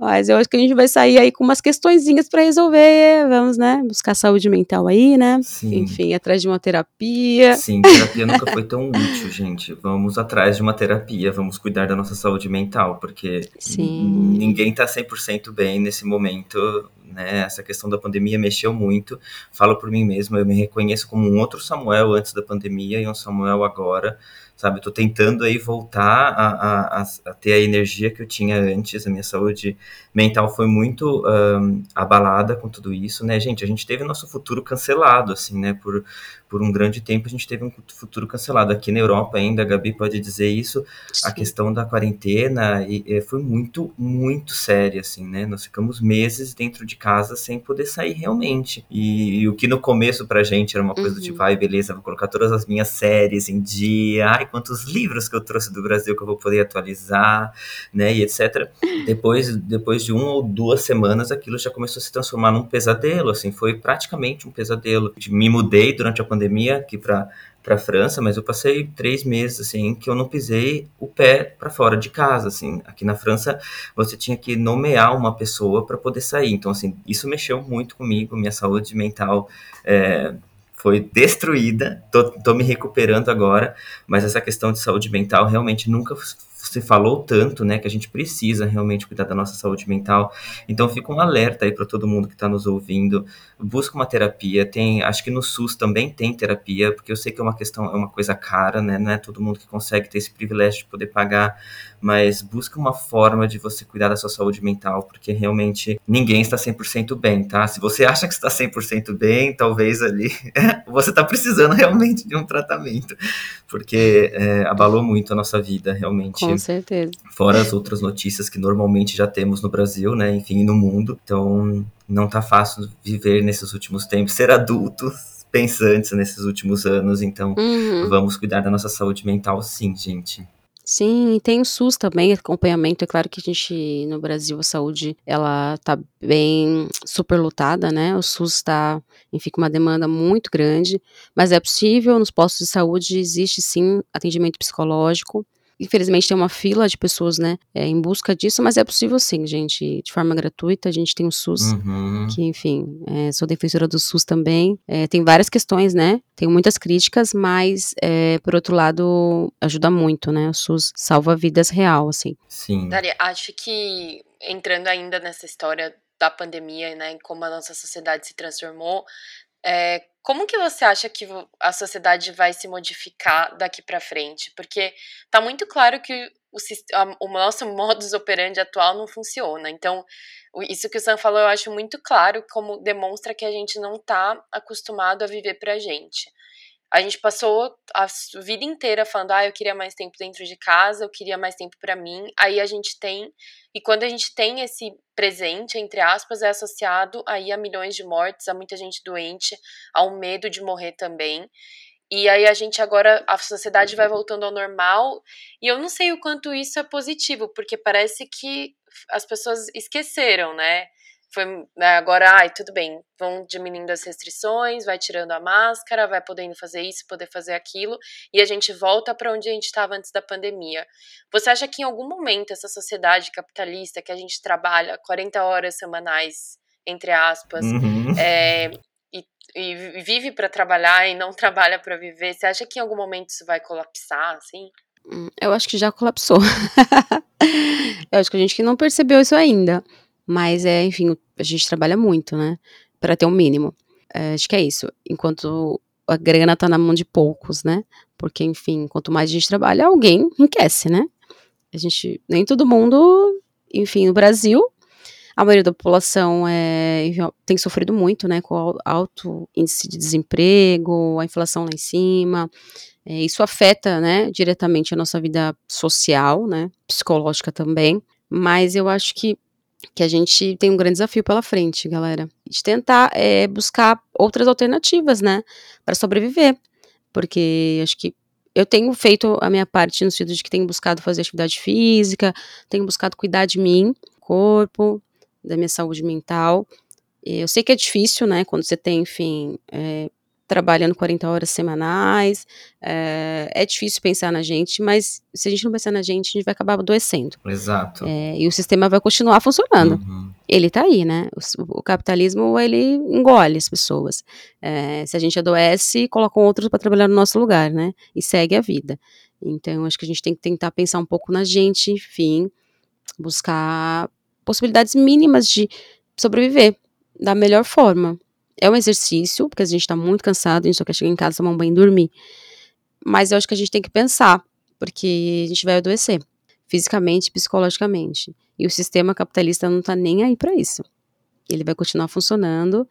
Mas eu acho que a gente vai sair aí com umas questõezinhas para resolver. Vamos, né? Buscar saúde mental aí, né? Sim. Enfim, atrás de uma terapia. Sim, terapia nunca foi tão útil, gente. Vamos atrás de uma terapia, vamos cuidar da nossa saúde mental, porque Sim. ninguém tá 100% bem nesse momento, né? Essa questão da pandemia mexeu muito. Falo por mim mesmo, eu me reconheço como um outro Samuel antes da pandemia e um Samuel agora, sabe? Eu tô tentando aí voltar a, a, a ter a energia que eu tinha antes, a minha saúde mental foi muito um, abalada com tudo isso, né, gente? A gente teve nosso futuro cancelado, assim, né? Por, por um grande tempo a gente teve um futuro cancelado. Aqui na Europa ainda, a Gabi pode dizer isso, a Sim. questão da quarentena e, e foi muito, muito séria, assim, né? Nós ficamos meses dentro de casa sem poder sair realmente. E, e o que no começo pra gente era uma coisa Uhum. de vai, beleza, vou colocar todas as minhas séries em dia, ai, quantos livros que eu trouxe do Brasil que eu vou poder atualizar, né, e etc. Depois, depois de uma ou duas semanas, aquilo já começou a se transformar num pesadelo, assim, foi praticamente um pesadelo. Me mudei durante a pandemia aqui para para França, mas eu passei três meses assim que eu não pisei o pé para fora de casa, assim. Aqui na França você tinha que nomear uma pessoa para poder sair, então assim isso mexeu muito comigo, minha saúde mental é, foi destruída. Tô, tô me recuperando agora, mas essa questão de saúde mental realmente nunca se falou tanto, né, que a gente precisa realmente cuidar da nossa saúde mental. Então fica um alerta aí para todo mundo que está nos ouvindo, busca uma terapia. Tem, acho que no SUS também tem terapia, porque eu sei que é uma questão, é uma coisa cara, né? Não é todo mundo que consegue ter esse privilégio de poder pagar, mas busca uma forma de você cuidar da sua saúde mental, porque realmente ninguém está 100% bem, tá? Se você acha que está 100% bem, talvez ali você está precisando realmente de um tratamento, porque é, abalou muito a nossa vida, realmente. Com certeza. Fora as outras notícias que normalmente já temos no Brasil, né? Enfim, no mundo. Então, não tá fácil viver nesses últimos tempos, ser adulto, pensantes nesses últimos anos. Então, Uhum. vamos cuidar da nossa saúde mental, sim, gente. Sim, e tem o SUS também, acompanhamento. É claro que a gente, no Brasil, a saúde, ela tá bem superlotada, né? O SUS tá, enfim, com uma demanda muito grande, mas é possível, nos postos de saúde existe sim atendimento psicológico. Infelizmente tem uma fila de pessoas, né, é, em busca disso, mas é possível sim, gente, de forma gratuita. A gente tem o SUS, Uhum. que, enfim, é, sou defensora do SUS também. É, tem várias questões, né? Tem muitas críticas, mas, é, por outro lado, ajuda muito, né? O SUS salva vidas real, assim. Sim. Dari, acho que entrando ainda nessa história da pandemia, né, como a nossa sociedade se transformou, é, como que você acha que a sociedade vai se modificar daqui para frente? Porque tá muito claro que o, o, nosso modus operandi atual não funciona. Então, isso que o Sam falou eu acho muito claro, como demonstra que a gente não tá acostumado a viver pra gente. A gente passou a vida inteira falando, ah, eu queria mais tempo dentro de casa, eu queria mais tempo para mim. Aí a gente tem, e quando a gente tem esse presente, entre aspas, é associado aí a milhões de mortes, a muita gente doente, ao medo de morrer também. E aí a gente agora, a sociedade vai voltando ao normal, e eu não sei o quanto isso é positivo, porque parece que as pessoas esqueceram, né? Foi né, agora, ai, tudo bem, vão diminuindo as restrições, vai tirando a máscara, vai podendo fazer isso, poder fazer aquilo, e a gente volta para onde a gente estava antes da pandemia. Você acha que em algum momento essa sociedade capitalista que a gente trabalha 40 horas semanais, entre aspas, uhum. é, e, e, vive para trabalhar e não trabalha para viver, você acha que em algum momento isso vai colapsar, assim? Hum, eu acho que já colapsou. eu acho que a gente não percebeu isso ainda. Mas é, enfim, a gente trabalha muito, né? Para ter um mínimo. É, acho que é isso. Enquanto a grana tá na mão de poucos, né? Porque, enfim, quanto mais a gente trabalha, alguém enriquece, né? A gente, nem todo mundo, enfim, no Brasil, a maioria da população é, tem sofrido muito, né, com alto índice de desemprego, a inflação lá em cima, é, isso afeta, né, diretamente a nossa vida social, né, psicológica também, mas eu acho que que a gente tem um grande desafio pela frente, galera. De tentar é, buscar outras alternativas, né, para sobreviver. Porque acho que eu tenho feito a minha parte no sentido de que tenho buscado fazer atividade física, tenho buscado cuidar de mim, corpo, da minha saúde mental. Eu sei que é difícil, né, quando você tem, enfim, é, trabalhando 40 horas semanais. É, é, difícil pensar na gente, mas se a gente não pensar na gente, a gente vai acabar adoecendo. Exato. É, e o sistema vai continuar funcionando. Uhum. Ele tá aí, né? O, o, capitalismo, ele engole as pessoas. É, se a gente adoece, colocam outros para trabalhar no nosso lugar, né? E segue a vida. Então, acho que a gente tem que tentar pensar um pouco na gente, enfim, buscar possibilidades mínimas de sobreviver da melhor forma. É um exercício, porque a gente tá muito cansado, a gente só quer chegar em casa, tomar um banho e dormir. Mas eu acho que a gente tem que pensar, porque a gente vai adoecer, fisicamente psicologicamente. E o sistema capitalista não tá nem aí para isso. Ele vai continuar funcionando,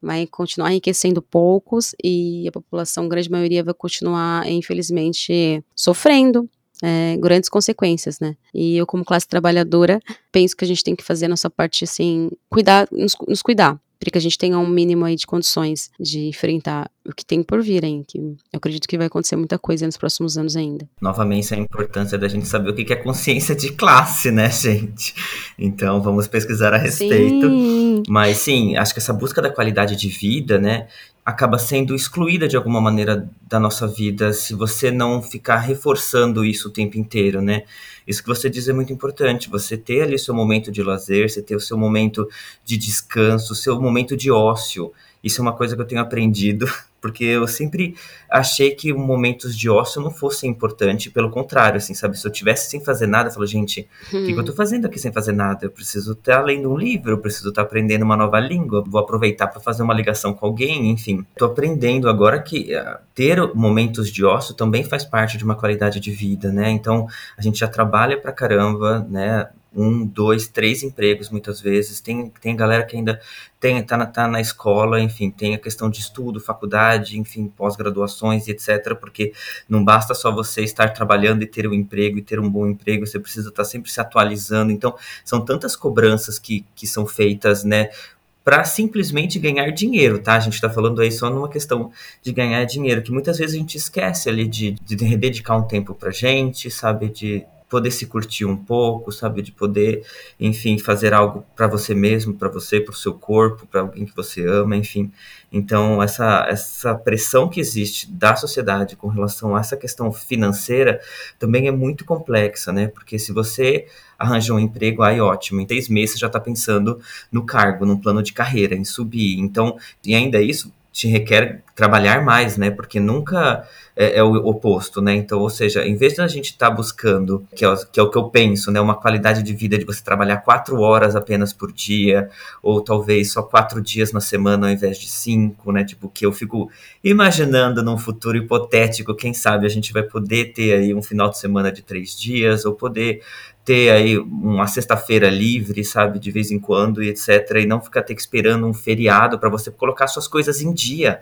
vai continuar enriquecendo poucos e a população, grande maioria, vai continuar, infelizmente, sofrendo é, grandes consequências, né? E eu, como classe trabalhadora, penso que a gente tem que fazer a nossa parte, assim, cuidar, nos, nos cuidar para que a gente tenha um mínimo aí de condições de enfrentar o que tem por vir aí, que eu acredito que vai acontecer muita coisa nos próximos anos ainda. Novamente a importância da gente saber o que é consciência de classe, né, gente? Então vamos pesquisar a respeito. Sim. Mas sim, acho que essa busca da qualidade de vida, né, acaba sendo excluída de alguma maneira da nossa vida se você não ficar reforçando isso o tempo inteiro, né? Isso que você diz é muito importante, você ter ali seu momento de lazer, você ter o seu momento de descanso, o seu momento de ócio. Isso é uma coisa que eu tenho aprendido porque eu sempre achei que momentos de ócio não fossem importantes, pelo contrário, assim, sabe? Se eu tivesse sem fazer nada, eu falo, gente, o hum. que, que, eu tô fazendo aqui sem fazer nada? Eu preciso estar lendo um livro, eu preciso estar aprendendo uma nova língua, vou aproveitar para fazer uma ligação com alguém, enfim. Tô aprendendo agora que uh, ter momentos de ócio também faz parte de uma qualidade de vida, né? Então, a gente já trabalha pra caramba, né? Um, dois, três empregos muitas vezes. Tem, tem galera que ainda tem, tá, na, tá na escola, enfim, tem a questão de estudo, faculdade, enfim, pós-graduações e etc. Porque não basta só você estar trabalhando e ter um emprego e ter um bom emprego, você precisa estar sempre se atualizando. Então, são tantas cobranças que, que são feitas, né? para simplesmente ganhar dinheiro, tá? A gente está falando aí só numa questão de ganhar dinheiro, que muitas vezes a gente esquece ali de, de dedicar um tempo pra gente, sabe? De, poder se curtir um pouco, sabe, de poder, enfim, fazer algo para você mesmo, para você, para o seu corpo, para alguém que você ama, enfim. Então, essa essa pressão que existe da sociedade com relação a essa questão financeira também é muito complexa, né? Porque se você arranja um emprego, aí ótimo, em três meses você já está pensando no cargo, no plano de carreira, em subir. Então, e ainda isso, te requer trabalhar mais, né? Porque nunca é, é, o oposto, né? Então, ou seja, em vez de a gente estar tá buscando, que é, que é, o que eu penso, né? Uma qualidade de vida de você trabalhar quatro horas apenas por dia, ou talvez só quatro dias na semana ao invés de cinco, né? Tipo, que eu fico imaginando num futuro hipotético, quem sabe a gente vai poder ter aí um final de semana de três dias, ou poder ter aí uma sexta-feira livre, sabe, de vez em quando e etc, e não ficar ter que esperando um feriado para você colocar suas coisas em dia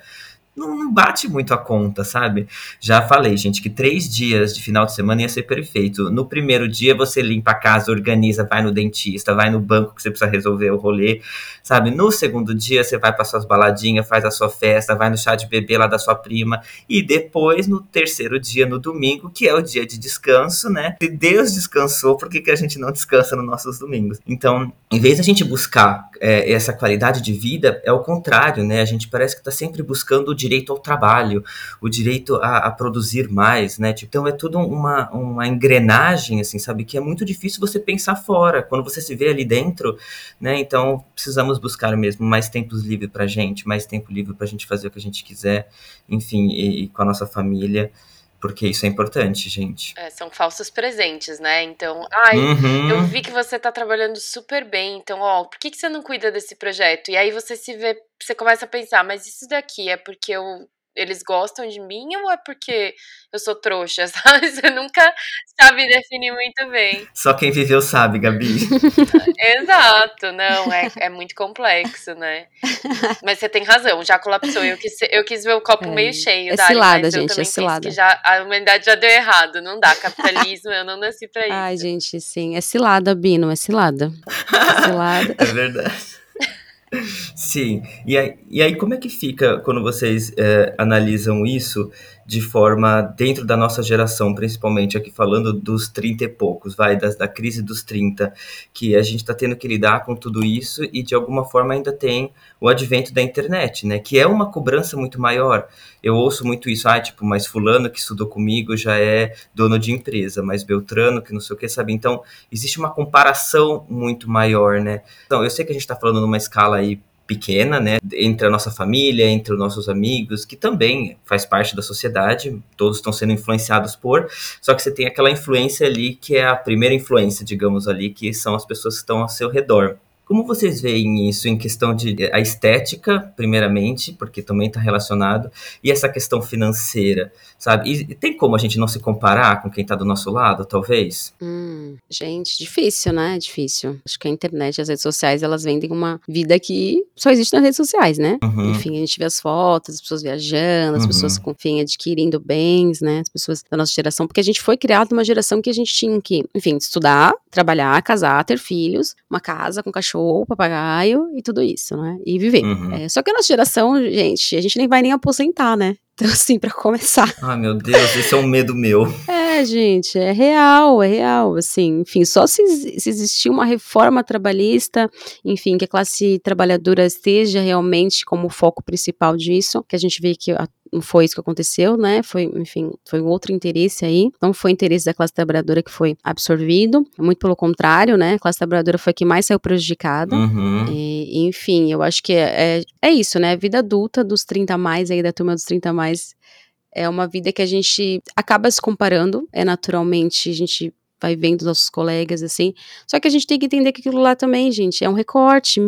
não, não, bate muito a conta, sabe? Já falei, gente, que três dias de final de semana ia ser perfeito. No primeiro dia você limpa a casa, organiza, vai no dentista, vai no banco que você precisa resolver o rolê, sabe? No segundo dia você vai para suas baladinhas, faz a sua festa, vai no chá de bebê lá da sua prima. E depois, no terceiro dia, no domingo, que é o dia de descanso, né? Se Deus descansou, por que, que a gente não descansa nos nossos domingos? Então, em vez de a gente buscar é, essa qualidade de vida, é o contrário, né? A gente parece que está sempre buscando o direito ao trabalho, o direito a, a produzir mais, né? Tipo, então é tudo uma, uma engrenagem, assim, sabe? Que é muito difícil você pensar fora, quando você se vê ali dentro, né? Então precisamos buscar mesmo mais tempos livres pra gente, mais tempo livre pra gente fazer o que a gente quiser, enfim, e, e com a nossa família porque isso é importante, gente. É, são falsos presentes, né? Então, ai, uhum. eu vi que você tá trabalhando super bem, então, ó, por que, que você não cuida desse projeto? E aí você se vê, você começa a pensar, mas isso daqui é porque eu eles gostam de mim ou é porque eu sou trouxa, sabe? Você nunca sabe definir muito bem. Só quem viveu sabe, Gabi. Exato, não, é, é muito complexo, né? Mas você tem razão, já colapsou. Eu quis, eu quis ver o copo é, meio cheio, é Dari, cilada, gente, é cilada. Que já, a humanidade já deu errado, não dá. Capitalismo, eu não nasci pra isso. Ai, gente, sim, é cilada, Bino, é cilada. É cilada. é verdade. Sim, e aí, e aí como é que fica quando vocês é, analisam isso de forma dentro da nossa geração, principalmente aqui falando dos 30 e poucos, vai, das, da crise dos 30, que a gente está tendo que lidar com tudo isso e de alguma forma ainda tem o advento da internet, né? Que é uma cobrança muito maior. Eu ouço muito isso, ah, tipo, mas fulano que estudou comigo já é dono de empresa, mas Beltrano que não sei o que, sabe? Então, existe uma comparação muito maior, né? Então, eu sei que a gente está falando numa escala aí pequena, né, entre a nossa família, entre os nossos amigos, que também faz parte da sociedade, todos estão sendo influenciados por, só que você tem aquela influência ali que é a primeira influência, digamos ali, que são as pessoas que estão ao seu redor. Como vocês veem isso em questão de a estética, primeiramente, porque também está relacionado, e essa questão financeira, sabe? E tem como a gente não se comparar com quem está do nosso lado, talvez? Hum, gente, difícil, né? Difícil. Acho que a internet, as redes sociais, elas vendem uma vida que só existe nas redes sociais, né? Uhum. Enfim, a gente vê as fotos, as pessoas viajando, as uhum. pessoas, enfim, adquirindo bens, né? As pessoas da nossa geração, porque a gente foi criado numa geração que a gente tinha que, enfim, estudar, trabalhar, casar, ter filhos, uma casa com cachorro cachorro, papagaio e tudo isso, né? E viver. Uhum. É, só que a nossa geração, gente, a gente nem vai nem aposentar, né? Então, assim, para começar. Ai, meu Deus, esse é um medo meu. É, gente, é real, é real. Assim, enfim, só se, se existir uma reforma trabalhista, enfim, que a classe trabalhadora esteja realmente como foco principal disso, que a gente vê que a não foi isso que aconteceu, né? Foi, enfim, foi um outro interesse aí. Não foi interesse da classe trabalhadora que foi absorvido, muito pelo contrário, né? A classe trabalhadora foi a que mais saiu prejudicada. Uhum. E, enfim, eu acho que é, é, é isso, né? A vida adulta dos 30 a mais aí, da turma dos 30 a mais, é uma vida que a gente acaba se comparando, é naturalmente, a gente vai vendo nossos colegas, assim. Só que a gente tem que entender que aquilo lá também, gente, é um recorte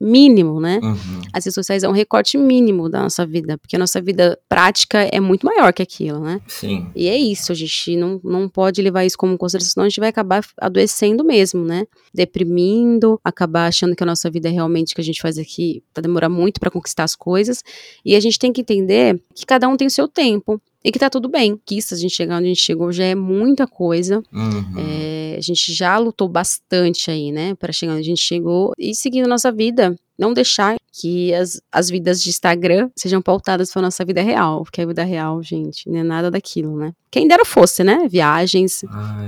mínimo, né? Uhum. As redes sociais é um recorte mínimo da nossa vida, porque a nossa vida prática é muito maior que aquilo, né? Sim. E é isso, a gente não, não pode levar isso como consideração, senão a gente vai acabar adoecendo mesmo, né? Deprimindo, acabar achando que a nossa vida é realmente que a gente faz aqui vai demorar muito para conquistar as coisas. E a gente tem que entender que cada um tem o seu tempo e que tá tudo bem. Que isso, a gente chegar onde a gente chegou já é muita coisa. Uhum. É, a gente já lutou bastante aí, né, para chegar onde a gente chegou e seguindo nossa vida. Não deixar que as, as vidas de Instagram sejam pautadas pela nossa vida real. Porque a vida real, gente, não é nada daquilo, né? Quem dera fosse, né? Viagens,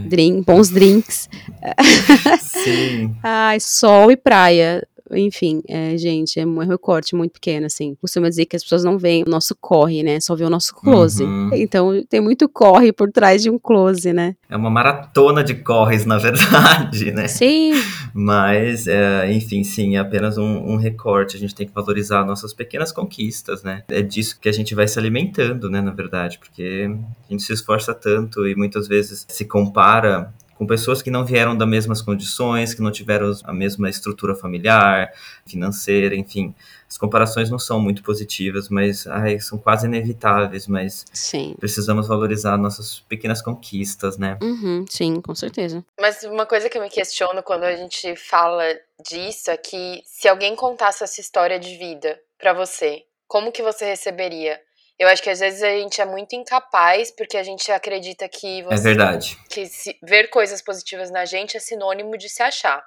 drink, bons drinks. Sim. Ai, sol e praia enfim, é, gente, é um recorte muito pequeno, assim. Costuma dizer que as pessoas não veem o nosso corre, né? Só vê o nosso close. Uhum. Então, tem muito corre por trás de um close, né? É uma maratona de corres, na verdade, né? Sim. Mas, é, enfim, sim, é apenas um, um, recorte. A gente tem que valorizar nossas pequenas conquistas, né? É disso que a gente vai se alimentando, né, na verdade, porque a gente se esforça tanto e muitas vezes se compara com pessoas que não vieram das mesmas condições, que não tiveram a mesma estrutura familiar, financeira, enfim. As comparações não são muito positivas, mas ai, são quase inevitáveis, mas sim. precisamos valorizar nossas pequenas conquistas, né? Uhum, sim, com certeza. Mas uma coisa que eu me questiono quando a gente fala disso é que se alguém contasse essa história de vida para você, como que você receberia? Eu acho que às vezes a gente é muito incapaz porque a gente acredita que É você, verdade. que se- ver coisas positivas na gente é sinônimo de se achar.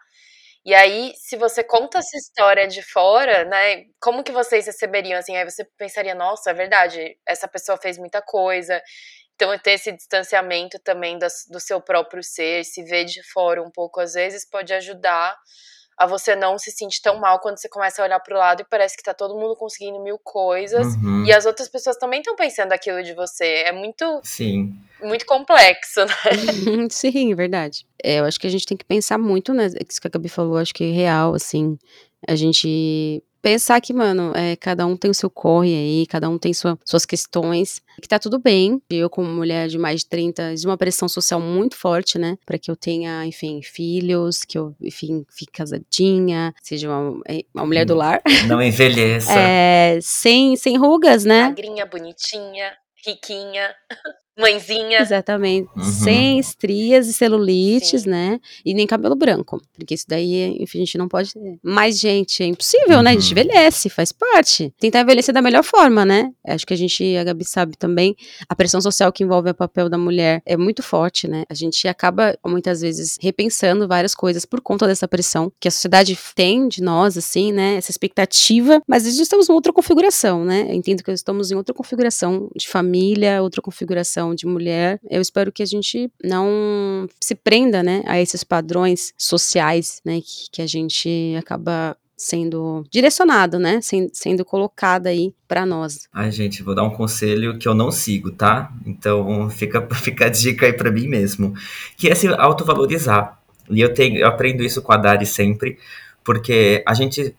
E aí, se você conta essa história de fora, né, como que vocês receberiam assim? Aí você pensaria, nossa, é verdade, essa pessoa fez muita coisa. Então, ter esse distanciamento também das- do seu próprio ser, se ver de fora um pouco às vezes, pode ajudar a você não se sentir tão mal quando você começa a olhar pro lado e parece que tá todo mundo conseguindo mil coisas. Uhum, E as outras pessoas também estão pensando aquilo de você. É muito, Sim. muito complexo, né? Sim, é verdade. É, eu acho que a gente tem que pensar muito, né? Isso que a Gabi falou, acho que é real, assim. A gente pensar que, mano, é, cada um tem o seu corre aí, cada um tem sua- suas questões, que tá tudo bem. Eu, como mulher de mais de 30, de uma pressão social muito forte, né? Pra que eu tenha, enfim, filhos, que eu, enfim, fique casadinha, seja uma, é, uma mulher do lar. Não envelheça. É, sem, sem rugas, né? Magrinha, bonitinha, riquinha, mãezinha. Exatamente. Uhum. Sem estrias e celulites, Sim. né? E nem cabelo branco. Porque isso daí, enfim, a gente não pode ter. Mas, gente, é impossível, né? A gente Uhum. envelhece, faz parte. Tentar envelhecer da melhor forma, né? Acho que a gente, a Gabi sabe também, a pressão social que envolve o papel da mulher é muito forte, né? A gente acaba, muitas vezes, repensando várias coisas por conta dessa pressão que a sociedade tem de nós, assim, né? Essa expectativa. Mas nós estamos em outra configuração, né? Eu entendo que estamos em outra configuração de família, outra configuração de mulher. Eu espero que a gente não se prenda, né, a esses padrões sociais, né, que, que a gente acaba sendo direcionado, né, sen- sendo colocado aí pra nós. Ai, gente, vou dar um conselho que eu não sigo, tá? Então fica, fica a dica aí pra mim mesmo. Que é se autovalorizar. E eu tenho, eu aprendo isso com a Dari sempre, porque a gente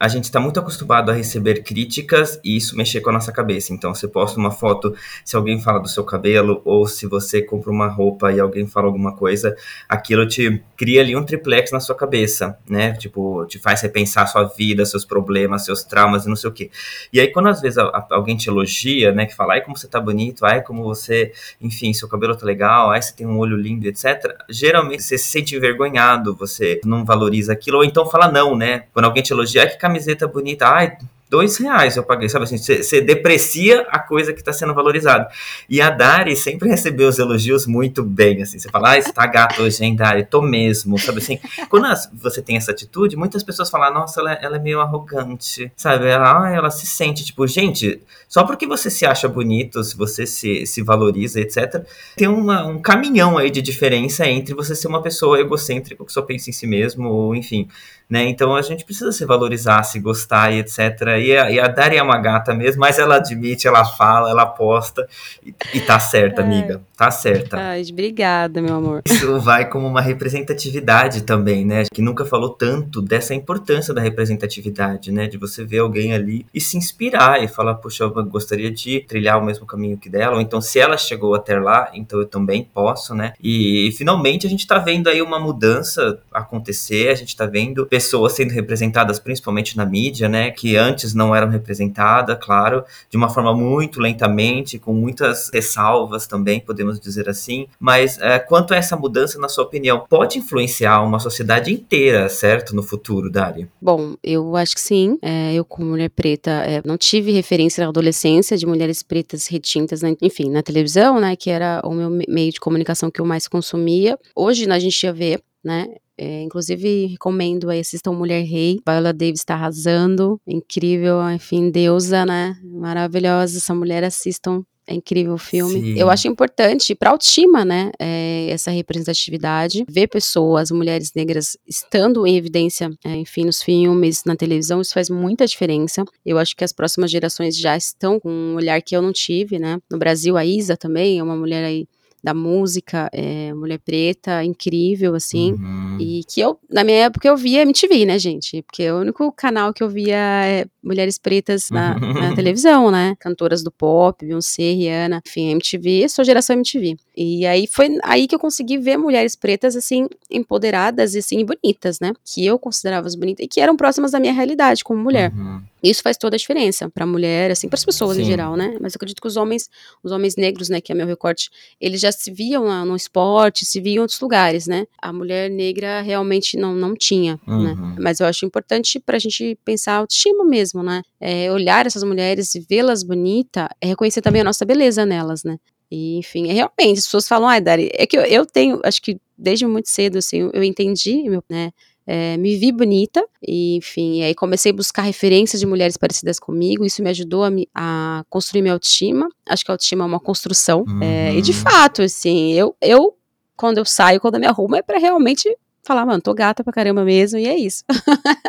a gente está muito acostumado a receber críticas e isso mexer com a nossa cabeça. Então, você posta uma foto, se alguém fala do seu cabelo, ou se você compra uma roupa e alguém fala alguma coisa, aquilo te cria ali um triplex na sua cabeça, né? Tipo, te faz repensar a sua vida, seus problemas, seus traumas e não sei o quê. E aí, quando às vezes alguém te elogia, né? Que fala, ai, como você tá bonito, ai, como você, enfim, seu cabelo tá legal, ai, você tem um olho lindo, etc. Geralmente você se sente envergonhado, você não valoriza aquilo, ou então fala não, né? Quando alguém te elogia, ai, que camiseta bonita, ai, dois reais eu paguei, sabe assim, você, deprecia a coisa que está sendo valorizada. E a Dari sempre recebeu os elogios muito bem, assim, você fala, ai, você tá gato hoje, hein, Dari, tô mesmo, sabe assim. Quando você tem essa atitude, muitas pessoas falam, nossa, ela, ela é meio arrogante, sabe, ela, ai, ela se sente, tipo, gente, só porque você se acha bonito, se você se, se valoriza, etc., tem uma- um caminhão aí de diferença entre você ser uma pessoa egocêntrica, que só pensa em si mesmo, ou enfim, né? Então a gente precisa se valorizar, se gostar e etc. E a, e a Dari é uma gata mesmo, mas ela admite, ela fala, ela posta, e, e tá certa, amiga, tá certa. Ai, obrigada, meu amor. Isso vai como uma representatividade também, né? Que nunca falou tanto dessa importância da representatividade, né? De você ver alguém ali e se inspirar e falar, puxa, eu gostaria de trilhar o mesmo caminho que dela, ou então se ela chegou até lá, então eu também posso, né? E finalmente a gente tá vendo aí uma mudança acontecer, a gente tá vendo pessoas sendo representadas principalmente na mídia, né? Que antes não eram representadas, claro, de uma forma muito lentamente, com muitas ressalvas também, podemos dizer assim. Mas é, quanto a essa mudança, na sua opinião, pode influenciar uma sociedade inteira, certo? No futuro, Dari? Bom, eu acho que sim. É, eu, como mulher preta, é, não tive referência na adolescência de mulheres pretas retintas, enfim, na televisão, né? Que era o meu me- meio de comunicação que eu mais consumia. Hoje, né, a gente já vê né? É, inclusive, recomendo aí, assistam Mulher Rei. Viola Davis está arrasando. Incrível, enfim, deusa, né? Maravilhosa. Essa mulher assistam. É incrível o filme. Sim. Eu acho importante para autoestima, né? é, essa representatividade. Ver pessoas, mulheres negras, estando em evidência, é, enfim, nos filmes, na televisão, isso faz muita diferença. Eu acho que as próximas gerações já estão com um olhar que eu não tive, né? No Brasil, a Isa também é uma mulher aí da música, é, mulher preta, incrível, assim. Uhum. E que eu, na minha época, eu via MTV, né, gente? Porque o único canal que eu via é mulheres pretas na, na televisão, né? Cantoras do pop, Beyoncé, Rihanna, enfim, MTV, sou geração MTV. E aí foi aí que eu consegui ver mulheres pretas, assim, empoderadas e, assim, bonitas, né? Que eu considerava as bonitas e que eram próximas da minha realidade como mulher. Uhum. Isso faz toda a diferença pra mulher, assim, para as pessoas em Sim. geral, né? Mas eu acredito que os homens, os homens negros, né, que é meu recorte, eles já se viam lá no esporte, se viam em outros lugares, né? A mulher negra realmente não, não tinha, né? Uhum. Mas eu acho importante pra gente pensar a autoestima mesmo, né? É, olhar essas mulheres e vê-las bonitas, é reconhecer também a nossa beleza nelas, né? E, enfim, é realmente, as pessoas falam, ai, Dari, é que eu, eu tenho, acho que desde muito cedo, assim, eu, eu entendi, né? é, me vi bonita, e, enfim, e aí comecei a buscar referências de mulheres parecidas comigo, isso me ajudou a, me- a construir minha autoestima, acho que a autoestima é uma construção, é, e de Uhum. fato, assim, eu, eu, quando eu saio, quando eu me arrumo, é pra realmente falar, mano, tô gata pra caramba mesmo, e é isso.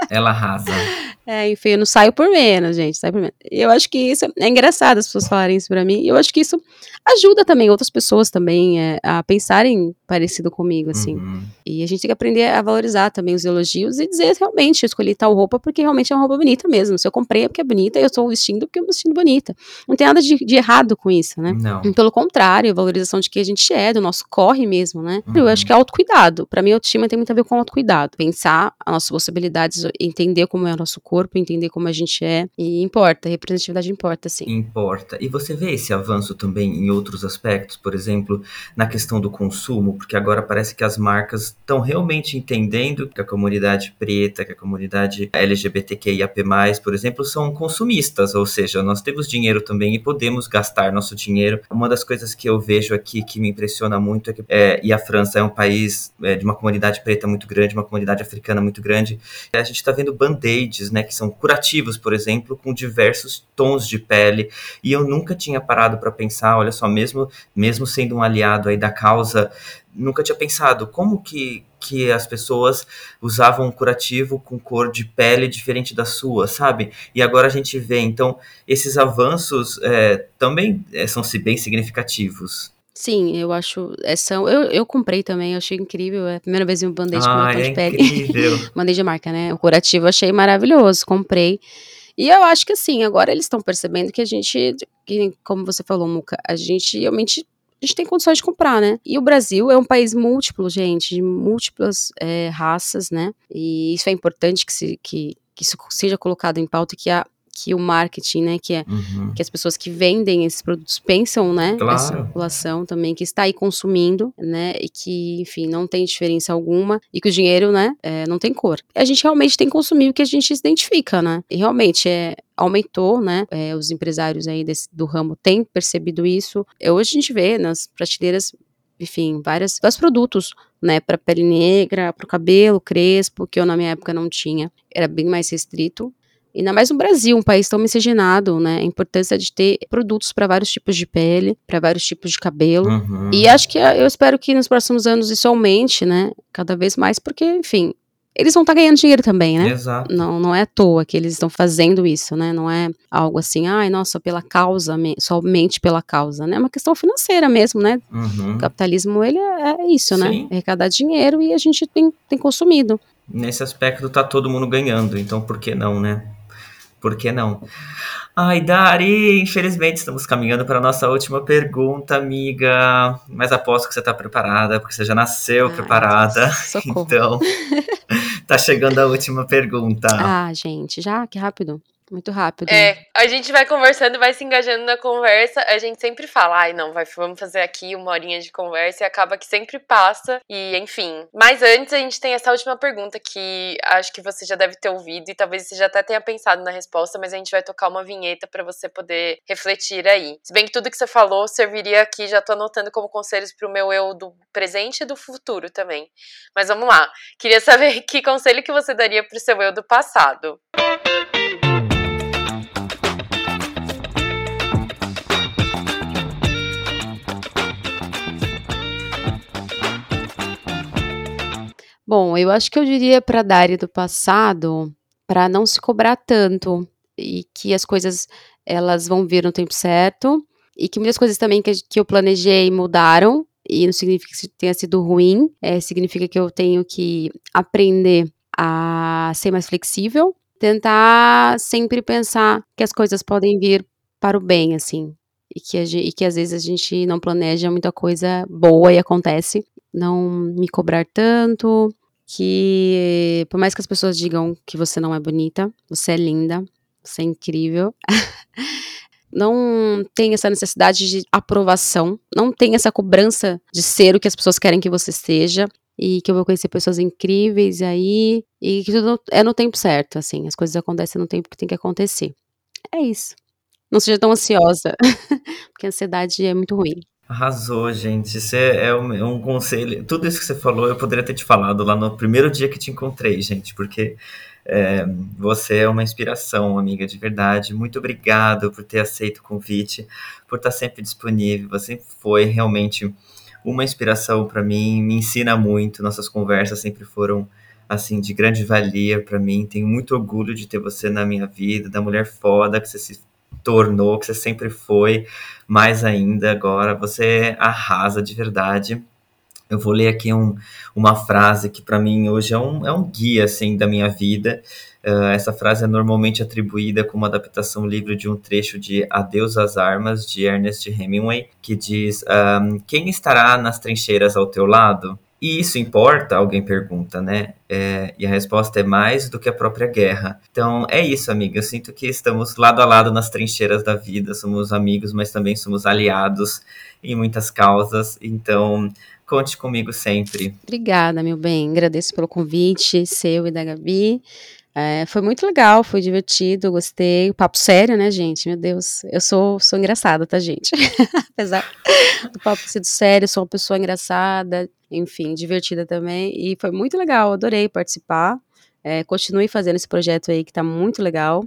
Ela arrasa. É, enfim, eu não saio por menos, gente, saio por menos. Eu acho que isso é engraçado as pessoas falarem isso pra mim. Eu acho que isso ajuda também outras pessoas também é, a pensarem parecido comigo, assim. Uhum. E a gente tem que aprender a valorizar também os elogios e dizer realmente, eu escolhi tal roupa porque realmente é uma roupa bonita mesmo. Se eu comprei é porque é bonita e eu estou vestindo porque eu me vestindo bonita. Não tem nada de, de errado com isso, né? Não. Pelo contrário, a valorização de quem a gente é, do nosso corre mesmo, né? Eu Uhum. acho que é autocuidado. Pra mim, autoestima tem muito a ver com autocuidado. Pensar as nossas possibilidades, entender como é o nosso corpo, entender como a gente é. E importa, a representatividade importa, sim. Importa. E você vê esse avanço também em outros aspectos, por exemplo, na questão do consumo, porque agora parece que as marcas estão realmente entendendo que a comunidade preta, que a comunidade LGBTQIAP+, por exemplo, são consumistas, ou seja, nós temos dinheiro também e podemos gastar nosso dinheiro. Uma das coisas que eu vejo aqui que me impressiona muito é que, é, e a França é um país é, de uma comunidade preta muito grande, uma comunidade africana muito grande, a gente está vendo band-aids, né, que são curativos, por exemplo, com diversos tons de pele, e eu nunca tinha parado para pensar, olha só, mesmo, mesmo sendo um aliado aí da causa, nunca tinha pensado como que, que as pessoas usavam um curativo com cor de pele diferente da sua, sabe? E agora a gente vê, então, esses avanços é, também é, são se bem significativos. Sim, eu acho. É, são, eu, eu comprei também, achei incrível. É a primeira vez em um band-aid com Ah, batom é de pele. incrível. De marca, né? O curativo eu achei maravilhoso, comprei. E eu acho que assim, agora eles estão percebendo que a gente, que, como você falou, Muca, a gente realmente a gente tem condições de comprar, né? E o Brasil é um país múltiplo, gente, de múltiplas é, raças, né? E isso é importante que, se, que, que isso seja colocado em pauta, que, a, que o marketing, né? Que, é, Uhum. que as pessoas que vendem esses produtos pensam, né? Claro. Essa população também que está aí consumindo, né? E que, enfim, não tem diferença alguma e que o dinheiro, né? é, não tem cor. A gente realmente tem que consumir o que a gente se identifica, né? E realmente é aumentou, né? é, os empresários aí desse- do ramo têm percebido isso. Hoje a gente vê nas prateleiras, enfim, várias, vários produtos, né? Para pele negra, para o cabelo crespo, que eu na minha época não tinha. Era bem mais restrito. Ainda mais no Brasil, um país tão miscigenado, né? A importância de ter produtos para vários tipos de pele, para vários tipos de cabelo. Uhum. E acho que eu espero que nos próximos anos isso aumente, né? Cada vez mais, porque, enfim, eles vão estar ganhando dinheiro também, né? Exato. Não, não é à toa que eles estão fazendo isso, né? Não é algo assim, ai, nossa, pela causa, me- somente pela causa, né? É uma questão financeira mesmo, né? Uhum. O capitalismo, ele é, é isso, né? Sim. É arrecadar dinheiro e a gente tem, tem consumido. Nesse aspecto tá todo mundo ganhando, então por que não, né? Por que não? Ai, Dari, infelizmente estamos caminhando para a nossa última pergunta, amiga. Mas aposto que você está preparada, porque você já nasceu Ai, preparada. Deus. Então, tá chegando a última pergunta. Ah, gente, já? Que rápido. Muito rápido. É, a gente vai conversando, vai se engajando na conversa. A gente sempre fala, ai, não, vai, vamos fazer aqui uma horinha de conversa e acaba que sempre passa. E, enfim. Mas antes, a gente tem essa última pergunta que acho que você já deve ter ouvido e talvez você já até tenha pensado na resposta, mas a gente vai tocar uma vinheta para você poder refletir aí. Se bem que tudo que você falou serviria aqui, já tô anotando como conselhos pro meu eu do presente e do futuro também. Mas vamos lá. Queria saber que conselho que você daria pro seu eu do passado. Bom, eu acho que eu diria para Dari do passado, para não se cobrar tanto e que as coisas elas vão vir no tempo certo e que muitas coisas também que, que eu planejei mudaram e não significa que tenha sido ruim, é, significa que eu tenho que aprender a ser mais flexível, tentar sempre pensar que as coisas podem vir para o bem, assim, e que, e que às vezes a gente não planeja muita coisa boa e acontece. Não me cobrar tanto, que por mais que as pessoas digam que você não é bonita, você é linda, você é incrível. não tem essa necessidade de aprovação, não tem essa cobrança de ser o que as pessoas querem que você seja e que eu vou conhecer pessoas incríveis aí e que tudo é no tempo certo, assim, as coisas acontecem no tempo que tem que acontecer. É isso. Não seja tão ansiosa, porque a ansiedade é muito ruim. Arrasou, gente. Isso é, é, um, é, um, conselho. Tudo isso que você falou, eu poderia ter te falado lá no primeiro dia que te encontrei, gente, porque é, você é uma inspiração, amiga, de verdade. Muito obrigado por ter aceito o convite, por estar sempre disponível. Você foi realmente uma inspiração para mim, me ensina muito. Nossas conversas sempre foram assim de grande valia para mim. Tenho muito orgulho de ter você na minha vida, da mulher foda que você se tornou, que você sempre foi, mais ainda agora, você arrasa de verdade. Eu vou ler aqui um, uma frase que para mim hoje é um, é um guia assim, da minha vida. Uh, essa frase é normalmente atribuída como adaptação livre de um trecho de Adeus às Armas, de Ernest Hemingway, que diz: um, Quem estará nas trincheiras ao teu lado? E isso importa? Alguém pergunta, né? É, e a resposta é mais do que a própria guerra. Então é isso, amiga. Eu sinto que estamos lado a lado nas trincheiras da vida. Somos amigos, mas também somos aliados em muitas causas. Então conte comigo sempre. Obrigada, meu bem. Agradeço pelo convite, seu e da Gabi. É, foi muito legal, foi divertido, gostei. Papo sério, né, gente? Meu Deus, eu sou, sou engraçada, tá, gente? Apesar do papo ser sério, sou uma pessoa engraçada, enfim, divertida também. E foi muito legal, adorei participar. É, continue fazendo esse projeto aí que tá muito legal.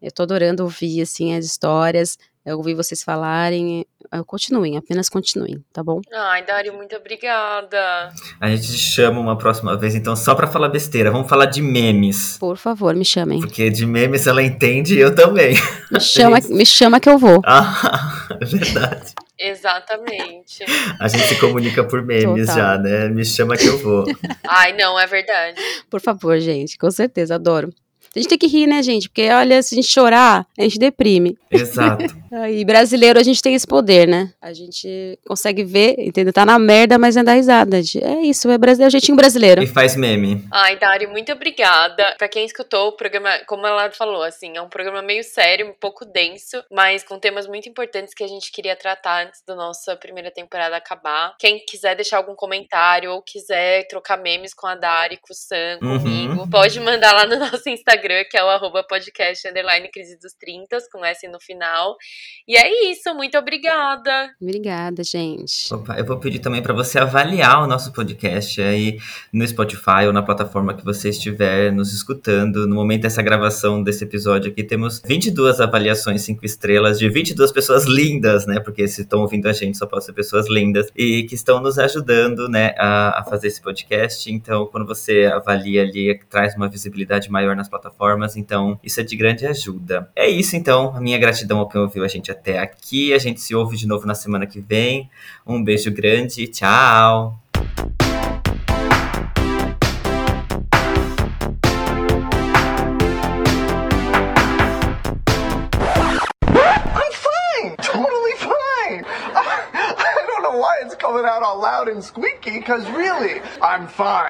Eu tô adorando ouvir, assim, as histórias, eu ouvi vocês falarem. Continuem, apenas continuem, tá bom? Ai, Dário, muito obrigada. A gente chama uma próxima vez, então, só pra falar besteira. Vamos falar de memes. Por favor, me chamem. Porque de memes ela entende e eu também. Me chama, me chama que eu vou. Ah, é verdade. Exatamente. A gente se comunica por memes Total. já, né? Me chama que eu vou. Ai, não, é verdade. Por favor, gente, com certeza, adoro. A gente tem que rir, né, gente? Porque, olha, se a gente chorar, a gente deprime. Exato. e brasileiro, a gente tem esse poder, né? A gente consegue ver, entendeu? Tá na merda, mas não dá risada. É isso, é brasileiro, é jeitinho brasileiro. E faz meme. Ai, Dari, muito obrigada. Pra quem escutou o programa, como ela falou, assim, é um programa meio sério, um pouco denso, mas com temas muito importantes que a gente queria tratar antes da nossa primeira temporada acabar. Quem quiser deixar algum comentário ou quiser trocar memes com a Dari, com o Sam, uhum. comigo, pode mandar lá no nosso Instagram Instagram, que é o arroba podcast underline crise dos 30, com S no final. E é isso, muito obrigada. Obrigada, gente. Opa, eu vou pedir também para você avaliar o nosso podcast aí no Spotify ou na plataforma que você estiver nos escutando. No momento dessa gravação desse episódio aqui, temos 22 avaliações 5 estrelas de 22 pessoas lindas, né? Porque se estão ouvindo a gente, só pode ser pessoas lindas e que estão nos ajudando, né, a, a fazer esse podcast. Então, quando você avalia ali, traz uma visibilidade maior nas plataformas plataformas, então isso é de grande ajuda. É isso então, a minha gratidão ao quem ouviu a gente até aqui. A gente se ouve de novo na semana que vem. Um beijo grande, tchau! out all loud and squeaky, because really, I'm fine.